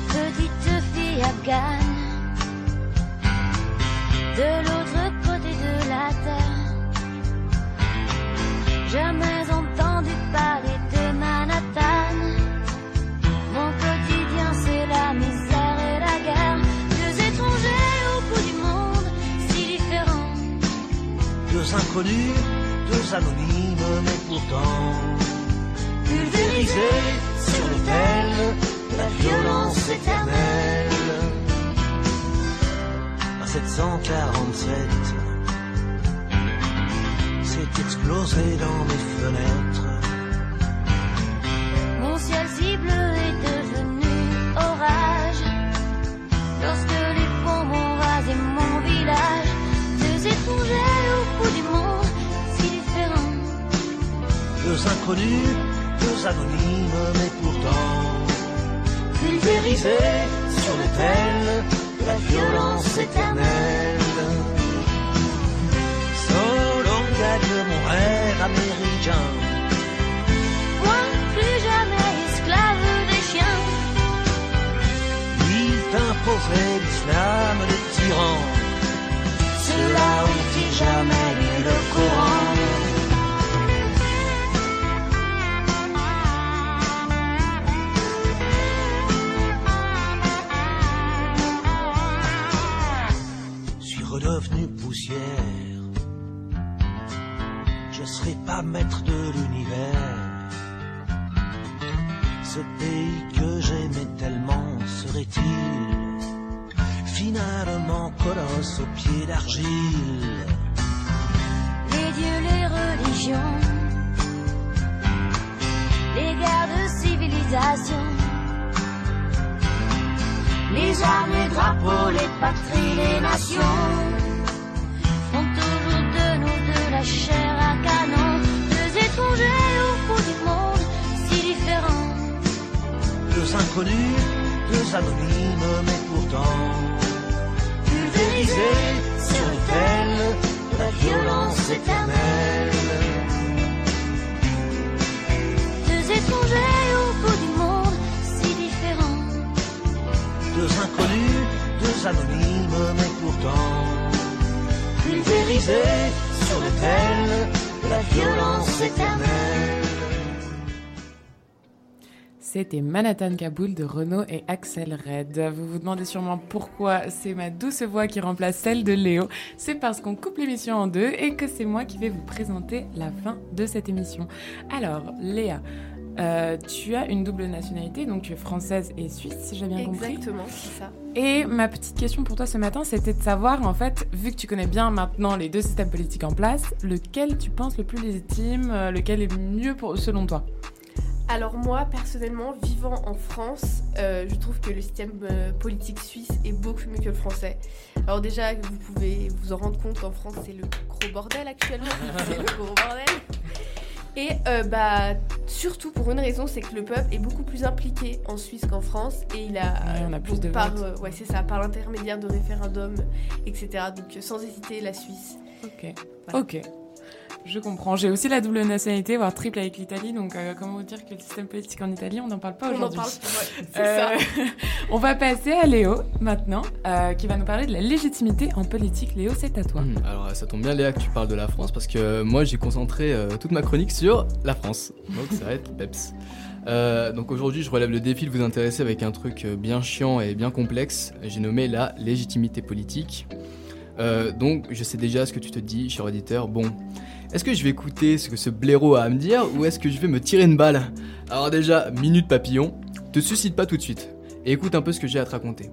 Petite fille afghane, de l'autre côté de la terre. Jamais entendu parler de Manhattan. Mon quotidien, c'est la misère et la guerre. Deux étrangers au bout du monde, si différents. Deux inconnus, deux anonymes, mais pourtant pulvérisés sur l'autel de la violence éternelle. À 747, c'est explosé dans mes fenêtres. Mon ciel si bleu est devenu orage. Lorsque les bombes ont rasé mon village, deux étrangers au bout du monde, si différents. Deux inconnus, deux anonymes, mais pourtant pulvérisés sur l'autel la violence éternelle. Solo gagne mon rêve américain. Moi, plus jamais esclave des chiens. Il t'imposerait l'islam des tyrans. Ceux-là maître de l'univers. Ce pays que j'aimais tellement serait-il finalement colosse aux pieds d'argile? Les dieux, les religions, les guerres de civilisation. Les armes, les drapeaux, les patries, les nations. font toujours de nous de la chair inconnus, deux anonymes, mais pourtant pulvérisés sur l'autel de la violence éternelle. Deux étrangers au bout du monde, si différents. Deux inconnus, deux anonymes, mais pourtant pulvérisés sur l'autel de la violence éternelle. C'était Manhattan Kaboul de Renault et Axel Red. Vous vous demandez sûrement pourquoi c'est ma douce voix qui remplace celle de Léo. C'est parce qu'on coupe l'émission en deux et que c'est moi qui vais vous présenter la fin de cette émission. Alors, Léa, euh, tu as une double nationalité, donc tu es française et suisse, si j'ai bien compris. Exactement, c'est ça. Et ma petite question pour toi ce matin, c'était de savoir, en fait, vu que tu connais bien maintenant les deux systèmes politiques en place, lequel tu penses le plus légitime, euh, lequel est mieux pour, selon toi? Alors moi, personnellement, vivant en France, euh, je trouve que le système euh, politique suisse est beaucoup mieux que le français. Alors déjà, vous pouvez vous en rendre compte qu'en France, c'est le gros bordel actuellement. c'est le gros bordel. Et euh, bah, surtout pour une raison, c'est que le peuple est beaucoup plus impliqué en Suisse qu'en France. Et il a, Ouais, on a plus de par, ouais, c'est ça, par l'intermédiaire de référendums, etc. Donc sans hésiter, la Suisse. Ok. Voilà. Ok. Je comprends. J'ai aussi la double nationalité, voire triple avec l'Italie. Donc, euh, comment vous dire que le système politique en Italie, on n'en parle pas On en aujourd'hui. parle, ouais, c'est Euh, ça. on va passer à Léo maintenant, euh, qui va nous parler de la légitimité en politique. Léo, c'est à toi. Hmm, Alors ça tombe bien Léa que tu parles de la France parce que euh, moi j'ai concentré euh, toute ma chronique sur la France. Donc ça va être peps. Euh, donc aujourd'hui je relève le défi de vous intéresser avec un truc bien chiant et bien complexe. J'ai nommé la légitimité politique. Euh, donc je sais déjà ce que tu te dis, cher auditeur. Bon, est-ce que je vais écouter ce que ce blaireau a à me dire ou est-ce que je vais me tirer une balle? Alors déjà, minute papillon, te suscite pas tout de suite et écoute un peu ce que j'ai à te raconter.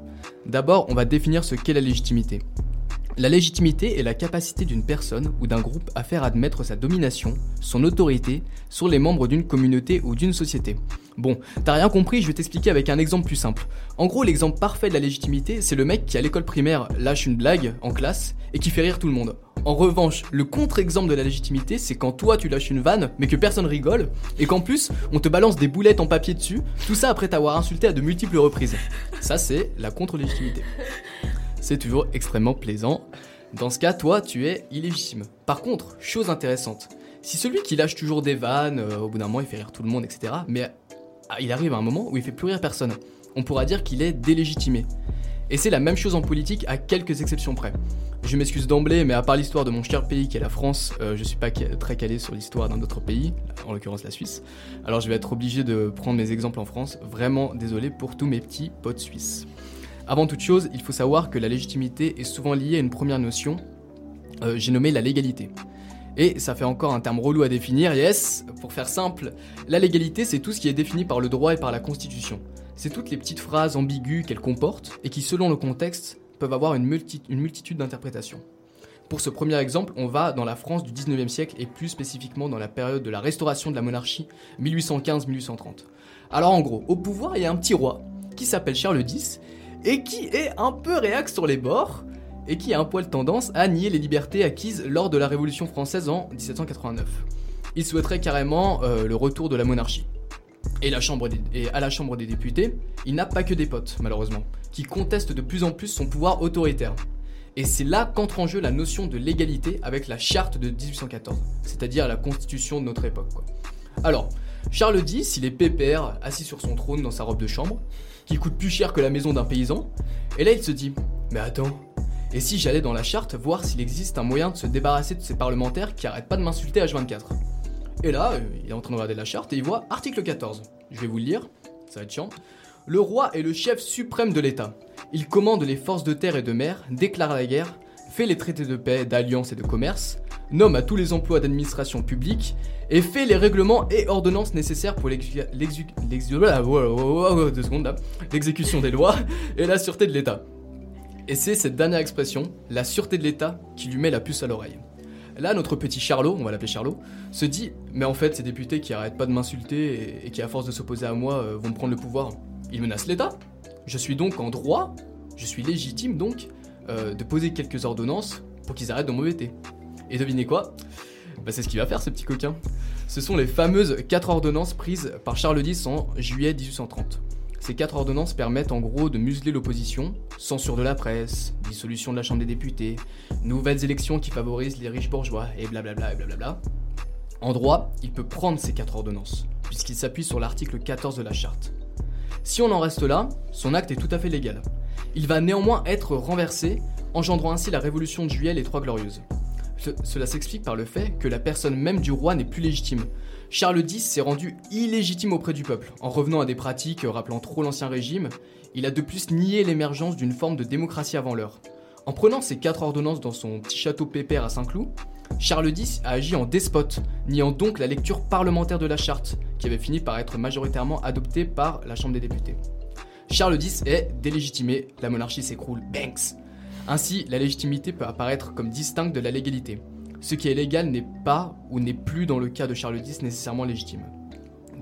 D'abord, on va définir ce qu'est la légitimité. La légitimité est la capacité d'une personne ou d'un groupe à faire admettre sa domination, son autorité, sur les membres d'une communauté ou d'une société. Bon, t'as rien compris, je vais t'expliquer avec un exemple plus simple. En gros, l'exemple parfait de la légitimité, c'est le mec qui à l'école primaire lâche une blague en classe et qui fait rire tout le monde. En revanche, le contre-exemple de la légitimité, c'est quand toi tu lâches une vanne mais que personne rigole et qu'en plus on te balance des boulettes en papier dessus, tout ça après t'avoir insulté à de multiples reprises. Ça c'est la contre-légitimité. C'est toujours extrêmement plaisant. Dans ce cas, toi, tu es illégitime. Par contre, chose intéressante, si celui qui lâche toujours des vannes, euh, au bout d'un moment il fait rire tout le monde, etc., mais ah, il arrive à un moment où il fait plus rire personne, on pourra dire qu'il est délégitimé. Et c'est la même chose en politique à quelques exceptions près. Je m'excuse d'emblée, mais à part l'histoire de mon cher pays qui est la France, euh, je suis pas très calé sur l'histoire d'un autre pays, en l'occurrence la Suisse. Alors je vais être obligé de prendre mes exemples en France. Vraiment désolé pour tous mes petits potes suisses. Avant toute chose, il faut savoir que la légitimité est souvent liée à une première notion, euh, j'ai nommé la légalité. Et ça fait encore un terme relou à définir, yes, pour faire simple, la légalité c'est tout ce qui est défini par le droit et par la Constitution. C'est toutes les petites phrases ambiguës qu'elle comporte et qui selon le contexte peuvent avoir une, une multitude d'interprétations. Pour ce premier exemple, on va dans la France du 19e siècle et plus spécifiquement dans la période de la restauration de la monarchie 1815-1830. Alors en gros, au pouvoir, il y a un petit roi qui s'appelle Charles X et qui est un peu réac sur les bords et qui a un poil tendance à nier les libertés acquises lors de la Révolution française en 1789. Il souhaiterait carrément euh, le retour de la monarchie. Et, à la Chambre des députés, il n'a pas que des potes, malheureusement, qui contestent de plus en plus son pouvoir autoritaire. Et c'est là qu'entre en jeu la notion de l'égalité avec la charte de 1814, c'est-à-dire la constitution de notre époque. Alors, Charles X, il est pépère, assis sur son trône dans sa robe de chambre, qui coûte plus cher que la maison d'un paysan, et là il se dit Mais attends, et si j'allais dans la charte voir s'il existe un moyen de se débarrasser de ces parlementaires qui arrêtent pas de m'insulter H24 Et là, euh, il est en train de regarder la charte et il voit article 14. Je vais vous le lire, ça va être chiant. Le roi est le chef suprême de l'État. Il commande les forces de terre et de mer, déclare la guerre, fait les traités de paix, d'alliance et de commerce, nomme à tous les emplois d'administration publique et fait les règlements et ordonnances nécessaires pour l'exécution des lois et la sûreté de l'État. Et c'est cette dernière expression, la sûreté de l'État, qui lui met la puce à l'oreille. Là, notre petit Charlot, on va l'appeler Charlot, se dit Mais en fait, ces députés qui arrêtent pas de m'insulter et, et qui, à force de s'opposer à moi, euh, vont me prendre le pouvoir, ils menacent l'État. Je suis donc en droit, je suis légitime donc, euh, de poser quelques ordonnances pour qu'ils arrêtent de m'embêter. Et devinez quoi? Bah, C'est ce qu'il va faire, ce petit coquin. Ce sont les fameuses 4 ordonnances prises par Charles X en juillet 1830. Ces quatre ordonnances permettent en gros de museler l'opposition, censure de la presse, dissolution de la Chambre des députés, nouvelles élections qui favorisent les riches bourgeois, et blablabla et blablabla. En droit, il peut prendre ces quatre ordonnances, puisqu'il s'appuie sur l'article 14 de la charte. Si on en reste là, son acte est tout à fait légal. Il va néanmoins être renversé, engendrant ainsi la révolution de juillet et les Trois Glorieuses. Ce- cela s'explique par le fait que la personne même du roi n'est plus légitime. Charles X s'est rendu illégitime auprès du peuple, en revenant à des pratiques rappelant trop l'ancien régime. Il a de plus nié l'émergence d'une forme de démocratie avant l'heure. En prenant ces quatre ordonnances dans son petit château pépère à Saint-Cloud, Charles X a agi en despote, niant donc la lecture parlementaire de la charte, qui avait fini par être majoritairement adoptée par la Chambre des députés. Charles X est délégitimé, la monarchie s'écroule, Banks. Ainsi, la légitimité peut apparaître comme distincte de la légalité. Ce qui est légal n'est pas ou n'est plus dans le cas de Charles X nécessairement légitime.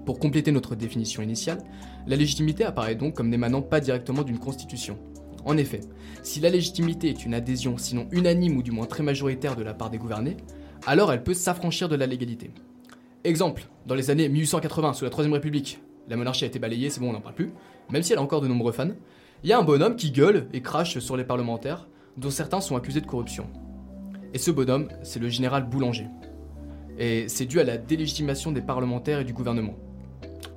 Pour compléter notre définition initiale, la légitimité apparaît donc comme n'émanant pas directement d'une constitution. En effet, si la légitimité est une adhésion sinon unanime ou du moins très majoritaire de la part des gouvernés, alors elle peut s'affranchir de la légalité. Exemple, dans les années 1880, sous la Troisième République, la monarchie a été balayée, c'est bon, on n'en parle plus, même si elle a encore de nombreux fans. Il y a un bonhomme qui gueule et crache sur les parlementaires, dont certains sont accusés de corruption. Et ce bonhomme, c'est le général Boulanger. Et c'est dû à la délégitimation des parlementaires et du gouvernement.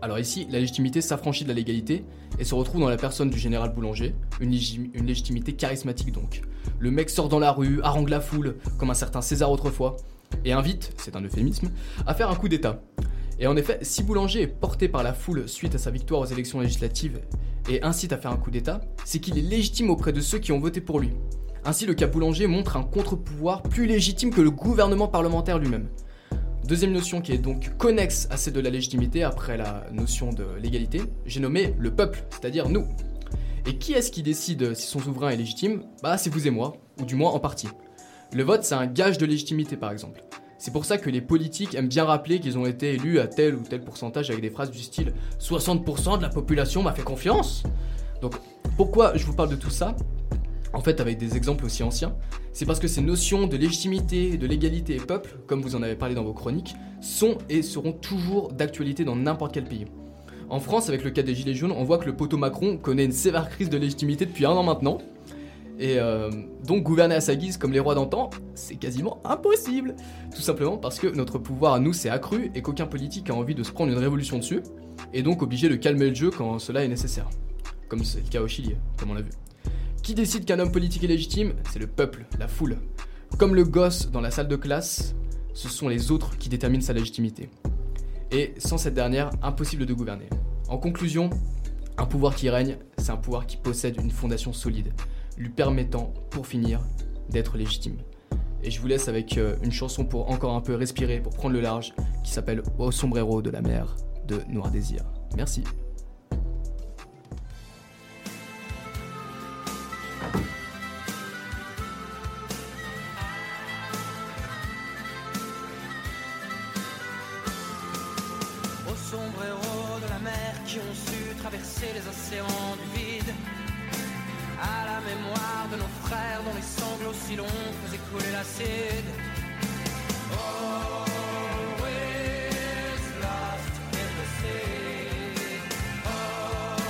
Alors ici, la légitimité s'affranchit de la légalité et se retrouve dans la personne du général Boulanger, une, légitimité charismatique donc. Le mec sort dans la rue, harangue la foule, comme un certain César autrefois, et invite, c'est un euphémisme, à faire un coup d'État. Et en effet, si Boulanger est porté par la foule suite à sa victoire aux élections législatives et incite à faire un coup d'État, c'est qu'il est légitime auprès de ceux qui ont voté pour lui. Ainsi, le cas Boulanger montre un contre-pouvoir plus légitime que le gouvernement parlementaire lui-même. Deuxième notion qui est donc connexe à celle de la légitimité après la notion de l'égalité, j'ai nommé le peuple, c'est-à-dire nous. Et qui est-ce qui décide si son souverain est légitime? Bah c'est vous et moi, ou du moins en partie. Le vote c'est un gage de légitimité par exemple. C'est pour ça que les politiques aiment bien rappeler qu'ils ont été élus à tel ou tel pourcentage avec des phrases du style 60% de la population m'a fait confiance. Donc pourquoi je vous parle de tout ça? En fait avec des exemples aussi anciens, c'est parce que ces notions de légitimité, de légalité et peuple, comme vous en avez parlé dans vos chroniques, sont et seront toujours d'actualité dans n'importe quel pays. En France, avec le cas des Gilets jaunes, on voit que le poteau Macron connaît une sévère crise de légitimité depuis un an maintenant. Et euh, donc gouverner à sa guise comme les rois d'antan, c'est quasiment impossible. Tout simplement parce que notre pouvoir à nous s'est accru et qu'aucun politique a envie de se prendre une révolution dessus, et donc obligé de calmer le jeu quand cela est nécessaire. Comme c'est le cas au Chili, comme on l'a vu. Qui décide qu'un homme politique est légitime? C'est le peuple, la foule. Comme le gosse dans la salle de classe, ce sont les autres qui déterminent sa légitimité. Et sans cette dernière, impossible de gouverner. En conclusion, un pouvoir qui règne, c'est un pouvoir qui possède une fondation solide, lui permettant, pour finir, d'être légitime. Et je vous laisse avec euh, une chanson pour encore un peu respirer, pour prendre le large, qui s'appelle Au sombrero de la mer de Noir Désir. Merci. Aux sombreros de la mer qui ont su traverser les océans sanglots si longs faisaient couler l'acide. Always lost in the sea. Always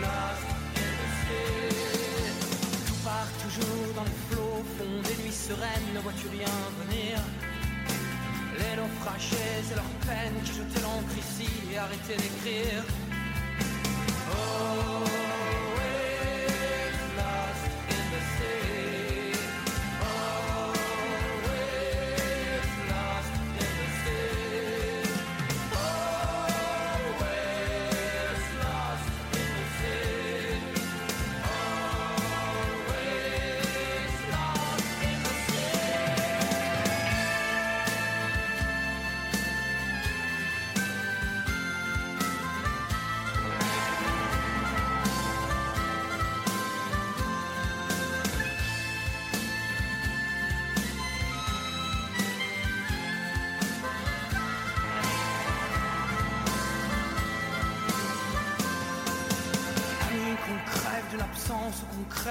lost in the sea. Tout part toujours dans les flots, fond des nuits sereines, ne vois-tu rien venir? Les naufragés et leurs peines qui jetaient l'encre ici et arrêtaient d'écrire. Always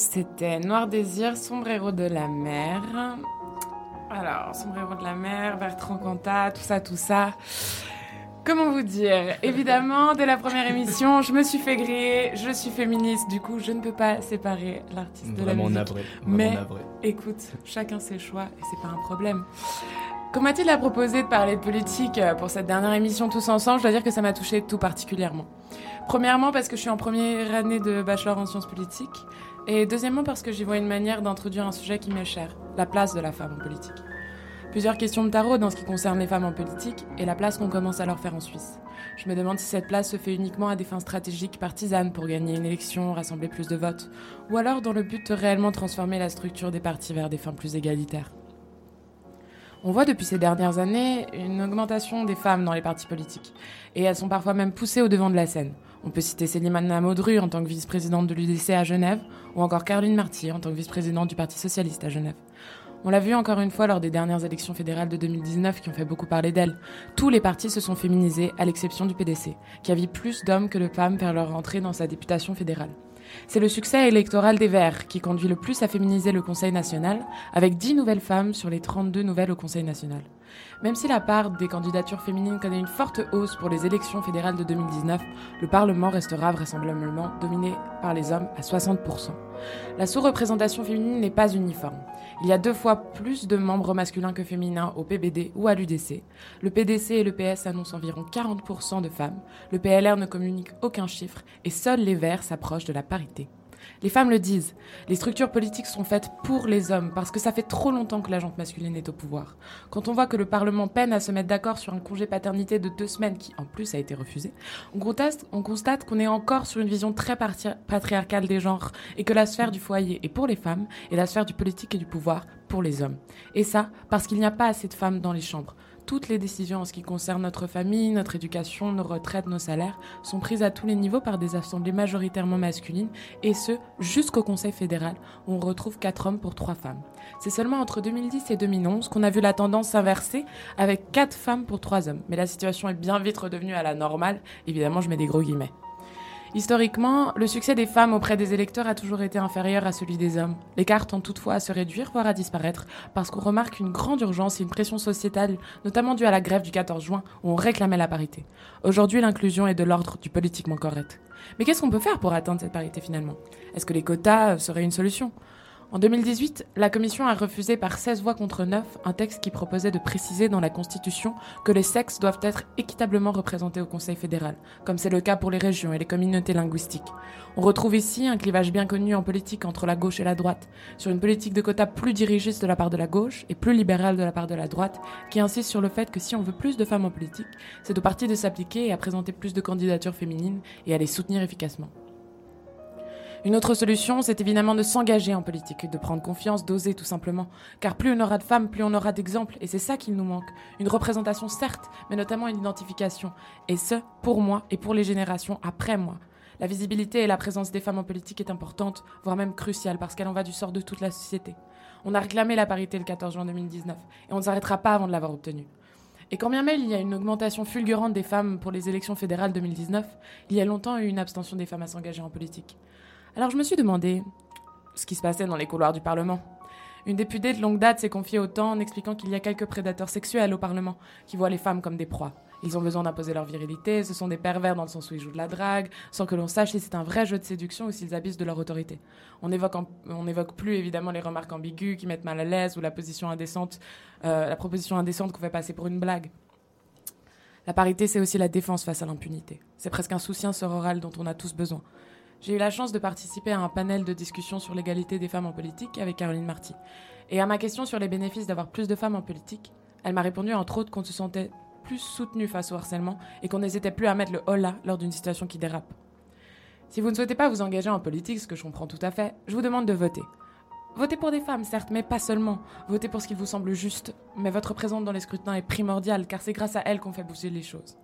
C'était Noir Désir, Sombrero de la mer. Alors, Sombrero de la mer, Bertrand Cantat, tout ça, tout ça. Comment vous dire? Évidemment, dès la première émission, je me suis fait griller, je suis féministe, du coup, je ne peux pas séparer l'artiste de la musique. navré. Vraiment Mais navré. écoute, chacun ses choix et c'est pas un problème. Comme Mathilde a proposé de parler de politique euh, pour cette dernière émission tous ensemble, je dois dire que ça m'a touché tout particulièrement. Premièrement parce que je suis en première année de bachelor en sciences politiques et deuxièmement parce que j'y vois une manière d'introduire un sujet qui m'est cher, la place de la femme en politique. Plusieurs questions de tarot dans ce qui concerne les femmes en politique et la place qu'on commence à leur faire en Suisse. Je me demande si cette place se fait uniquement à des fins stratégiques partisanes pour gagner une élection, rassembler plus de votes, ou alors dans le but de réellement transformer la structure des partis vers des fins plus égalitaires. On voit depuis ces dernières années une augmentation des femmes dans les partis politiques, et elles sont parfois même poussées au devant de la scène. On peut citer Célimane Maudru en tant que vice-présidente de l'UDC à Genève, ou encore Caroline Marty en tant que vice-présidente du Parti socialiste à Genève. On l'a vu encore une fois lors des dernières élections fédérales de 2019 qui ont fait beaucoup parler d'elle. Tous les partis se sont féminisés, à l'exception du PDC, qui a vu plus d'hommes que de femmes vers leur entrée dans sa députation fédérale. C'est le succès électoral des Verts qui conduit le plus à féminiser le Conseil national, avec 10 nouvelles femmes sur les 32 nouvelles au Conseil national. Même si la part des candidatures féminines connaît une forte hausse pour les élections fédérales de 2019, le Parlement restera vraisemblablement dominé par les hommes à 60%. La sous-représentation féminine n'est pas uniforme. Il y a deux fois plus de membres masculins que féminins au PBD ou à l'UDC. Le PDC et le PS annoncent environ 40% de femmes. Le PLR ne communique aucun chiffre et seuls les Verts s'approchent de la parité. Les femmes le disent, les structures politiques sont faites pour les hommes parce que ça fait trop longtemps que la jante masculine est au pouvoir. Quand on voit que le Parlement peine à se mettre d'accord sur un congé paternité de deux semaines qui en plus a été refusé, on constate, on constate qu'on est encore sur une vision très patriarcale des genres et que la sphère du foyer est pour les femmes et la sphère du politique et du pouvoir pour les hommes. Et ça parce qu'il n'y a pas assez de femmes dans les chambres. Toutes les décisions en ce qui concerne notre famille, notre éducation, nos retraites, nos salaires sont prises à tous les niveaux par des assemblées majoritairement masculines et ce jusqu'au Conseil fédéral où on retrouve 4 hommes pour 3 femmes. C'est seulement entre 2010 et 2011 qu'on a vu la tendance s'inverser avec 4 femmes pour 3 hommes. Mais la situation est bien vite redevenue à la normale. Évidemment, je mets des gros guillemets. Historiquement, le succès des femmes auprès des électeurs a toujours été inférieur à celui des hommes. L'écart tend toutefois à se réduire, voire à disparaître, parce qu'on remarque une grande urgence et une pression sociétale, notamment due à la grève du 14 juin, où on réclamait la parité. Aujourd'hui, l'inclusion est de l'ordre du politiquement correct. Mais qu'est-ce qu'on peut faire pour atteindre cette parité finalement? Est-ce que les quotas seraient une solution? En 2018, la Commission a refusé par 16 voix contre 9 un texte qui proposait de préciser dans la Constitution que les sexes doivent être équitablement représentés au Conseil fédéral, comme c'est le cas pour les régions et les communautés linguistiques. On retrouve ici un clivage bien connu en politique entre la gauche et la droite, sur une politique de quotas plus dirigiste de la part de la gauche et plus libérale de la part de la droite, qui insiste sur le fait que si on veut plus de femmes en politique, c'est au parti de s'appliquer et à présenter plus de candidatures féminines et à les soutenir efficacement. Une autre solution, c'est évidemment de s'engager en politique, de prendre confiance, d'oser tout simplement. Car plus on aura de femmes, plus on aura d'exemples, et c'est ça qu'il nous manque. Une représentation certes, mais notamment une identification. Et ce, pour moi et pour les générations après moi. La visibilité et la présence des femmes en politique est importante, voire même cruciale, parce qu'elle en va du sort de toute la société. On a réclamé la parité le 14 juin 2019, et on ne s'arrêtera pas avant de l'avoir obtenue. Et quand bien même il y a une augmentation fulgurante des femmes pour les élections fédérales 2019, il y a longtemps eu une abstention des femmes à s'engager en politique. Alors je me suis demandé ce qui se passait dans les couloirs du Parlement. Une députée de longue date s'est confiée au temps en expliquant qu'il y a quelques prédateurs sexuels au Parlement qui voient les femmes comme des proies. Ils ont besoin d'imposer leur virilité, ce sont des pervers dans le sens où ils jouent de la drague, sans que l'on sache si c'est un vrai jeu de séduction ou s'ils abusent de leur autorité. On n'évoque plus évidemment les remarques ambiguës qui mettent mal à l'aise ou la position indécente, euh, la proposition indécente qu'on fait passer pour une blague. La parité, c'est aussi la défense face à l'impunité. C'est presque un soutien sororal dont on a tous besoin. J'ai eu la chance de participer à un panel de discussion sur l'égalité des femmes en politique avec Caroline Marty. Et à ma question sur les bénéfices d'avoir plus de femmes en politique, elle m'a répondu entre autres qu'on se sentait plus soutenu face au harcèlement et qu'on n'hésitait plus à mettre le holà lors d'une situation qui dérape. Si vous ne souhaitez pas vous engager en politique, ce que je comprends tout à fait, je vous demande de voter. Votez pour des femmes, certes, mais pas seulement. Votez pour ce qui vous semble juste. Mais votre présence dans les scrutins est primordiale, car c'est grâce à elle qu'on fait bouger les choses.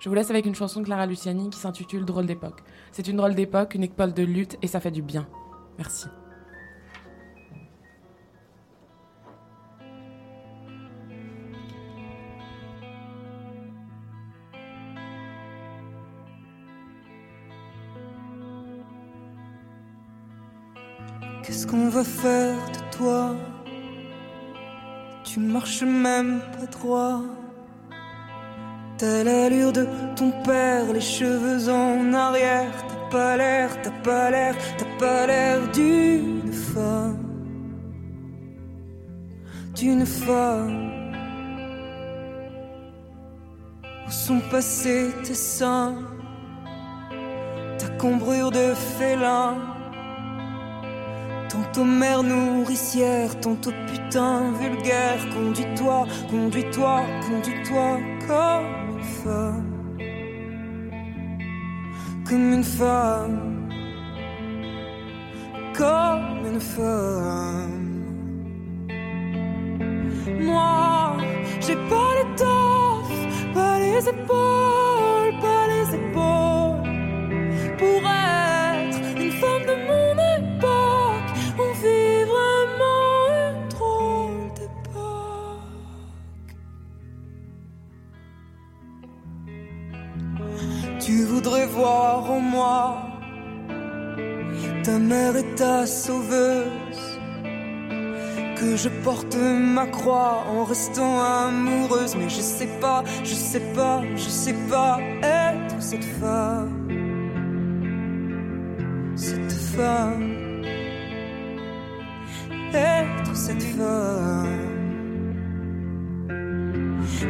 Je vous laisse avec une chanson de Clara Luciani qui s'intitule Drôle d'époque. C'est une drôle d'époque, une école de lutte, et ça fait du bien. Merci. Qu'est-ce qu'on va faire de toi? Tu marches même pas droit. T'as l'allure de ton père, les cheveux en arrière. T'as pas l'air, t'as pas l'air, t'as pas l'air d'une femme. D'une femme. Où sont passés tes seins? Ta cambrure de félin Tantôt mère nourricière, tantôt putain vulgaire Conduis-toi, conduis-toi, conduis-toi comme Comme une femme Comme une femme. Moi, j'ai pas l'étoffe, pas les épaules, mère et ta sauveuse que je porte ma croix en restant amoureuse. Mais je sais pas, je sais pas, je sais pas être cette femme. Cette femme. Être cette femme.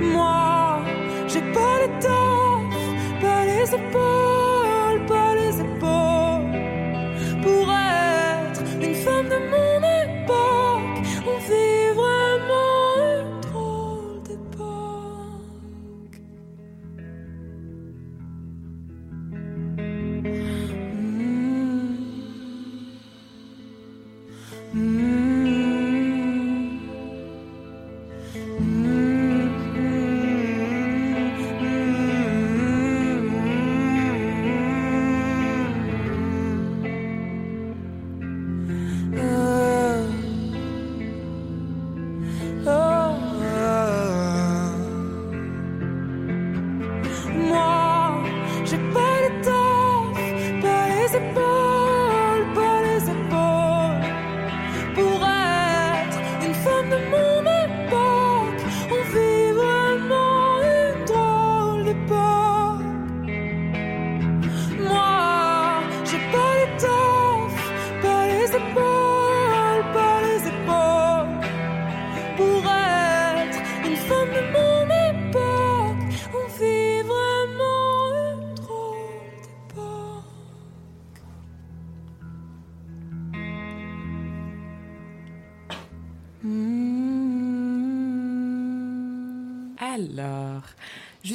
Moi, j'ai pas l'étoffe, pas les épaules,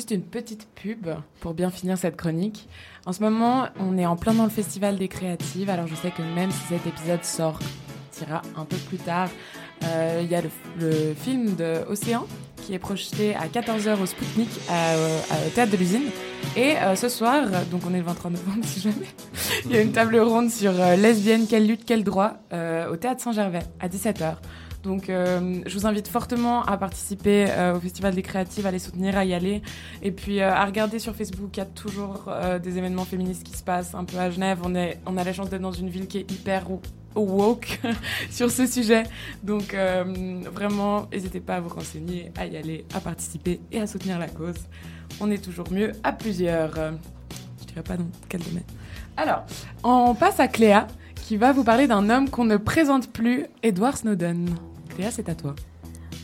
juste une petite pub pour bien finir cette chronique. En ce moment, on est en plein dans le festival des créatives, alors je sais que même si cet épisode sortira un peu plus tard, euh, il y a le, film de Océan qui est projeté à 14h au Spoutnik à- au théâtre de l'usine. Et euh, ce soir, donc on est le 23 novembre si jamais, il y a une table ronde sur euh, lesbienne, quelle lutte, quel droit euh, au théâtre Saint-Gervais à 17h. Donc euh, je vous invite fortement à participer euh, au Festival des Créatives, à les soutenir, à y aller. Et puis euh, à regarder sur Facebook, il y a toujours des événements féministes qui se passent un peu à Genève. On, est, on a la chance d'être dans une ville qui est hyper wo- woke sur ce sujet. Donc vraiment, n'hésitez pas à vous renseigner, à y aller, à participer et à soutenir la cause. On est toujours mieux à plusieurs. Je dirais pas dans quel domaine. Alors, on passe à Cléa qui va vous parler d'un homme qu'on ne présente plus, Edward Snowden. C'est à toi.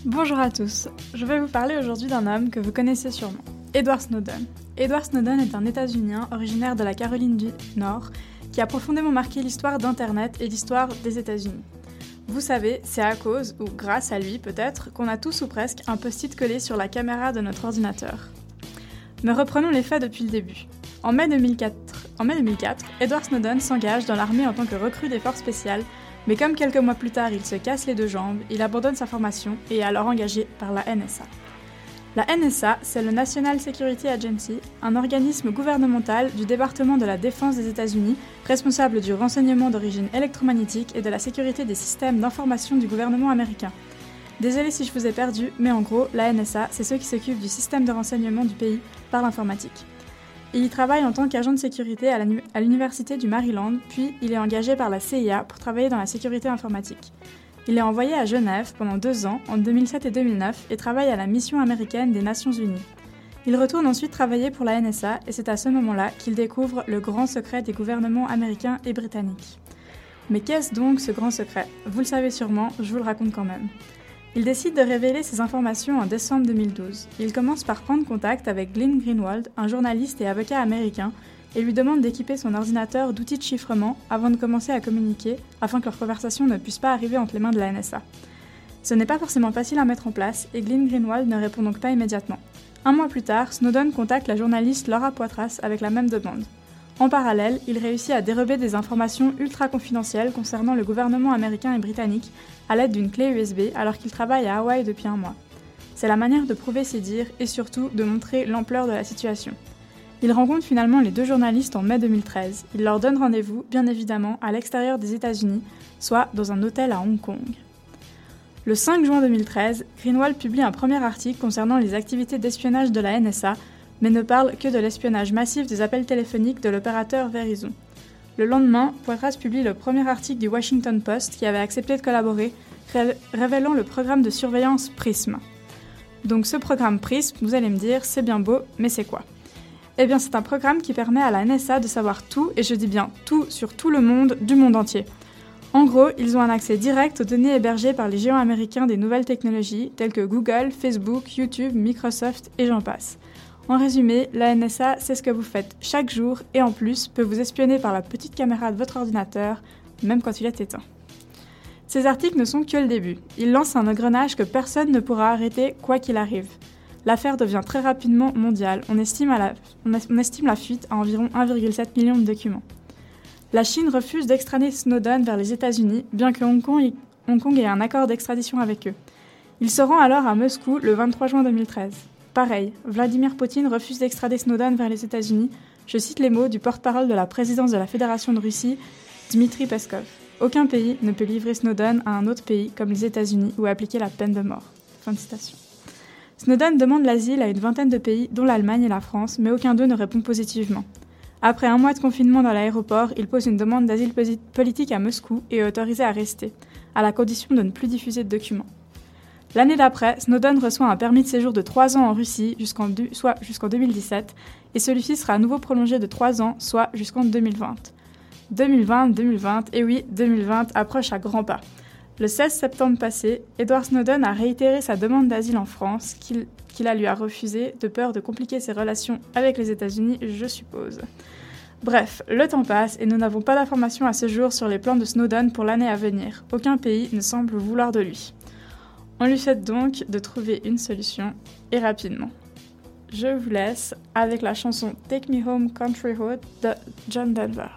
Bonjour à tous. Je vais vous parler aujourd'hui d'un homme que vous connaissez sûrement, Edward Snowden. Edward Snowden est un États-Unien originaire de la Caroline du Nord qui a profondément marqué l'histoire d'Internet et l'histoire des États-Unis. Vous savez, c'est à cause, ou grâce à lui peut-être, qu'on a tous ou presque un post-it collé sur la caméra de notre ordinateur. Mais reprenons les faits depuis le début. En mai 2004, en mai 2004 Edward Snowden s'engage dans l'armée en tant que recrue des forces spéciales, mais comme quelques mois plus tard il se casse les deux jambes, il abandonne sa formation et est alors engagé par la NSA. La NSA, c'est le National Security Agency, un organisme gouvernemental du département de la défense des États-Unis, responsable du renseignement d'origine électromagnétique et de la sécurité des systèmes d'information du gouvernement américain. Désolé si je vous ai perdu, mais en gros, la NSA, c'est ceux qui s'occupent du système de renseignement du pays par l'informatique. Il y travaille en tant qu'agent de sécurité à l'université du Maryland, puis il est engagé par la CIA pour travailler dans la sécurité informatique. Il est envoyé à Genève pendant deux ans, en 2007 et 2009, et travaille à la mission américaine des Nations Unies. Il retourne ensuite travailler pour la NSA et c'est à ce moment-là qu'il découvre le grand secret des gouvernements américains et britanniques. Mais qu'est-ce donc ce grand secret? Vous le savez sûrement, je vous le raconte quand même. Il décide de révéler ces informations en décembre 2012. Il commence par prendre contact avec Glenn Greenwald, un journaliste et avocat américain, et lui demande d'équiper son ordinateur d'outils de chiffrement avant de commencer à communiquer, afin que leur conversation ne puisse pas arriver entre les mains de la NSA. Ce n'est pas forcément facile à mettre en place, et Glenn Greenwald ne répond donc pas immédiatement. Un mois plus tard, Snowden contacte la journaliste Laura Poitras avec la même demande. En parallèle, il réussit à dérober des informations ultra confidentielles concernant le gouvernement américain et britannique à l'aide d'une clé USB alors qu'il travaille à Hawaï depuis un mois. C'est la manière de prouver ses dires et surtout de montrer l'ampleur de la situation. Il rencontre finalement les deux journalistes en mai 2013. Il leur donne rendez-vous, bien évidemment, à l'extérieur des États-Unis, soit dans un hôtel à Hong Kong. Le 5 juin 2013, Greenwald publie un premier article concernant les activités d'espionnage de la NSA, mais ne parle que de l'espionnage massif des appels téléphoniques de l'opérateur Verizon. Le lendemain, Poitras publie le premier article du Washington Post qui avait accepté de collaborer, ré- révélant le programme de surveillance PRISM. Donc ce programme PRISM, vous allez me dire, c'est bien beau, mais c'est quoi? Eh bien c'est un programme qui permet à la NSA de savoir tout, et je dis bien tout, sur tout le monde, du monde entier. En gros, ils ont un accès direct aux données hébergées par les géants américains des nouvelles technologies, telles que Google, Facebook, YouTube, Microsoft et j'en passe. En résumé, la NSA sait ce que vous faites chaque jour et en plus peut vous espionner par la petite caméra de votre ordinateur, même quand il est éteint. Ces articles ne sont que le début. Ils lancent un engrenage que personne ne pourra arrêter quoi qu'il arrive. L'affaire devient très rapidement mondiale. On estime, la, fuite à environ 1,7 million de documents. La Chine refuse d'extrader Snowden vers les États-Unis, bien que Hong Kong ait un accord d'extradition avec eux. Il se rend alors à Moscou le 23 juin 2013. Pareil, Vladimir Poutine refuse d'extrader Snowden vers les États-Unis. Je cite les mots du porte-parole de la présidence de la Fédération de Russie, Dmitri Peskov. Aucun pays ne peut livrer Snowden à un autre pays comme les États-Unis ou appliquer la peine de mort. Fin de citation. Snowden demande l'asile à une vingtaine de pays, dont l'Allemagne et la France, mais aucun d'eux ne répond positivement. Après un mois de confinement dans l'aéroport, il pose une demande d'asile politique à Moscou et est autorisé à rester, à la condition de ne plus diffuser de documents. L'année d'après, Snowden reçoit un permis de séjour de 3 ans en Russie, jusqu'en soit jusqu'en 2017, et celui-ci sera à nouveau prolongé de 3 ans, soit jusqu'en 2020. 2020, 2020, et oui, 2020 approche à grands pas. Le 16 septembre passé, Edward Snowden a réitéré sa demande d'asile en France, qu'il a lui a refusé de peur de compliquer ses relations avec les États-Unis, je suppose. Bref, le temps passe et nous n'avons pas d'informations à ce jour sur les plans de Snowden pour l'année à venir. Aucun pays ne semble vouloir de lui. On lui souhaite donc de trouver une solution et rapidement. Je vous laisse avec la chanson Take Me Home Country Road de John Denver.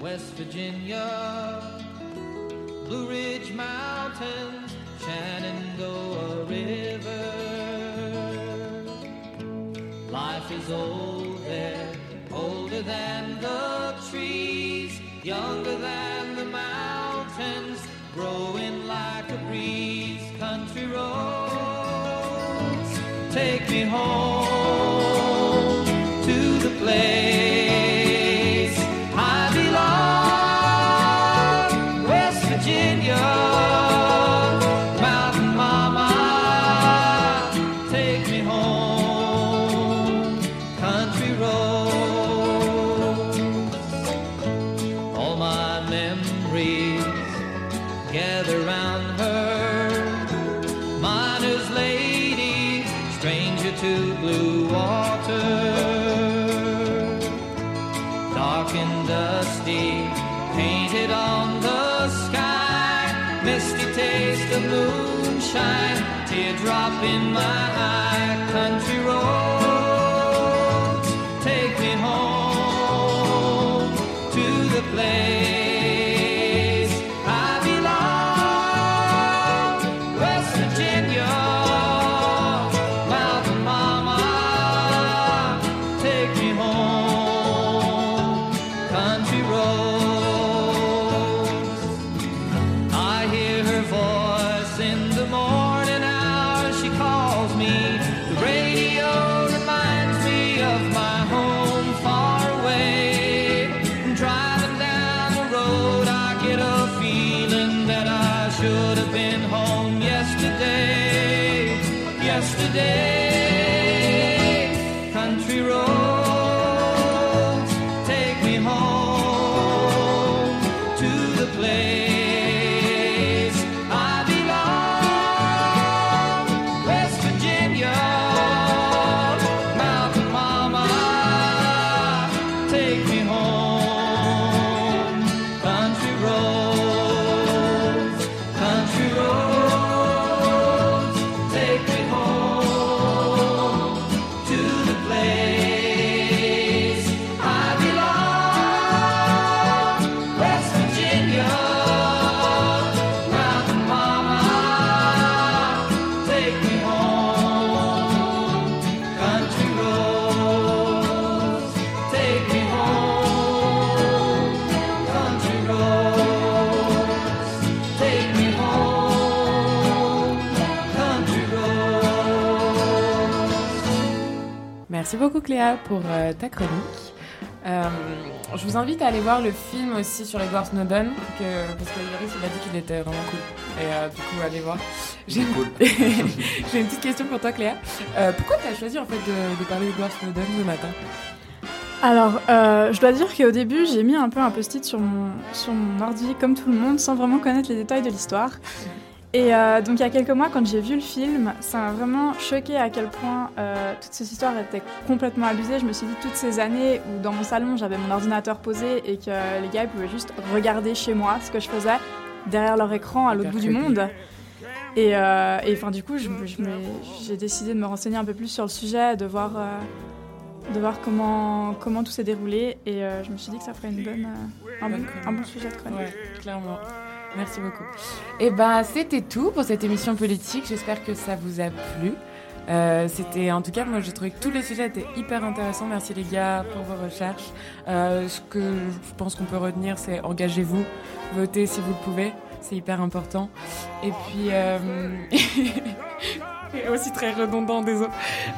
West Virginia, Blue Ridge Mountains, Shenandoah River. Life is old older than the trees, younger than the mountains, growing like a breeze. Country roads, take me home Merci beaucoup Cléa pour euh, ta chronique. Euh, je vous invite à aller voir le film aussi sur Edward Snowden, que, parce que Yoris il a dit qu'il était vraiment cool. Et euh, du coup, allez voir. J'ai Cool. Une petite question pour toi Cléa. Euh, pourquoi tu as choisi en fait de, de parler d'Edward Snowden ce matin? Alors, euh, je dois dire qu'au début, j'ai mis un peu un post-it sur mon, sur mon ordi, comme tout le monde, sans vraiment connaître les détails de l'histoire. Et euh, donc, il y a quelques mois, quand j'ai vu le film, ça m'a vraiment choqué à quel point euh, toute cette histoire était complètement abusée. Je me suis dit, toutes ces années où dans mon salon, j'avais mon ordinateur posé et que les gars ils pouvaient juste regarder chez moi ce que je faisais derrière leur écran à l'autre bout du monde. Et, euh, et enfin, du coup, j'ai décidé de me renseigner un peu plus sur le sujet, de voir, euh, de voir comment, comment tout s'est déroulé. Et je me suis dit que ça ferait une bonne, un, bon, un bon sujet de chronique. Ouais, clairement. Merci beaucoup. Et ben, c'était tout pour cette émission politique. J'espère que ça vous a plu. Euh, c'était en tout cas moi j'ai trouvé que tous les sujets étaient hyper intéressants. Merci les gars pour vos recherches. Euh, ce que je pense qu'on peut retenir c'est engagez-vous. Votez si vous le pouvez. C'est hyper important. Et puis euh, aussi très redondant désolé.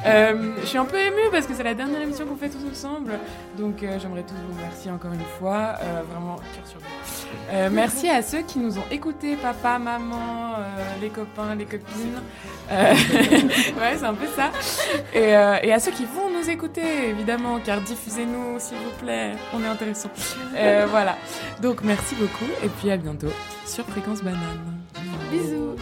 Je suis un peu émue parce que c'est la dernière émission qu'on fait tous ensemble. Donc j'aimerais tous vous remercier encore une fois. Vraiment cœur sur vous euh, merci à ceux qui nous ont écoutés, papa, maman, euh, les copains, les copines. Euh, ouais, c'est un peu ça. Et, et à ceux qui vont nous écouter, évidemment, car diffusez-nous, s'il vous plaît, on est intéressant. Voilà. Donc merci beaucoup et puis à bientôt sur Fréquence Banane. Bisous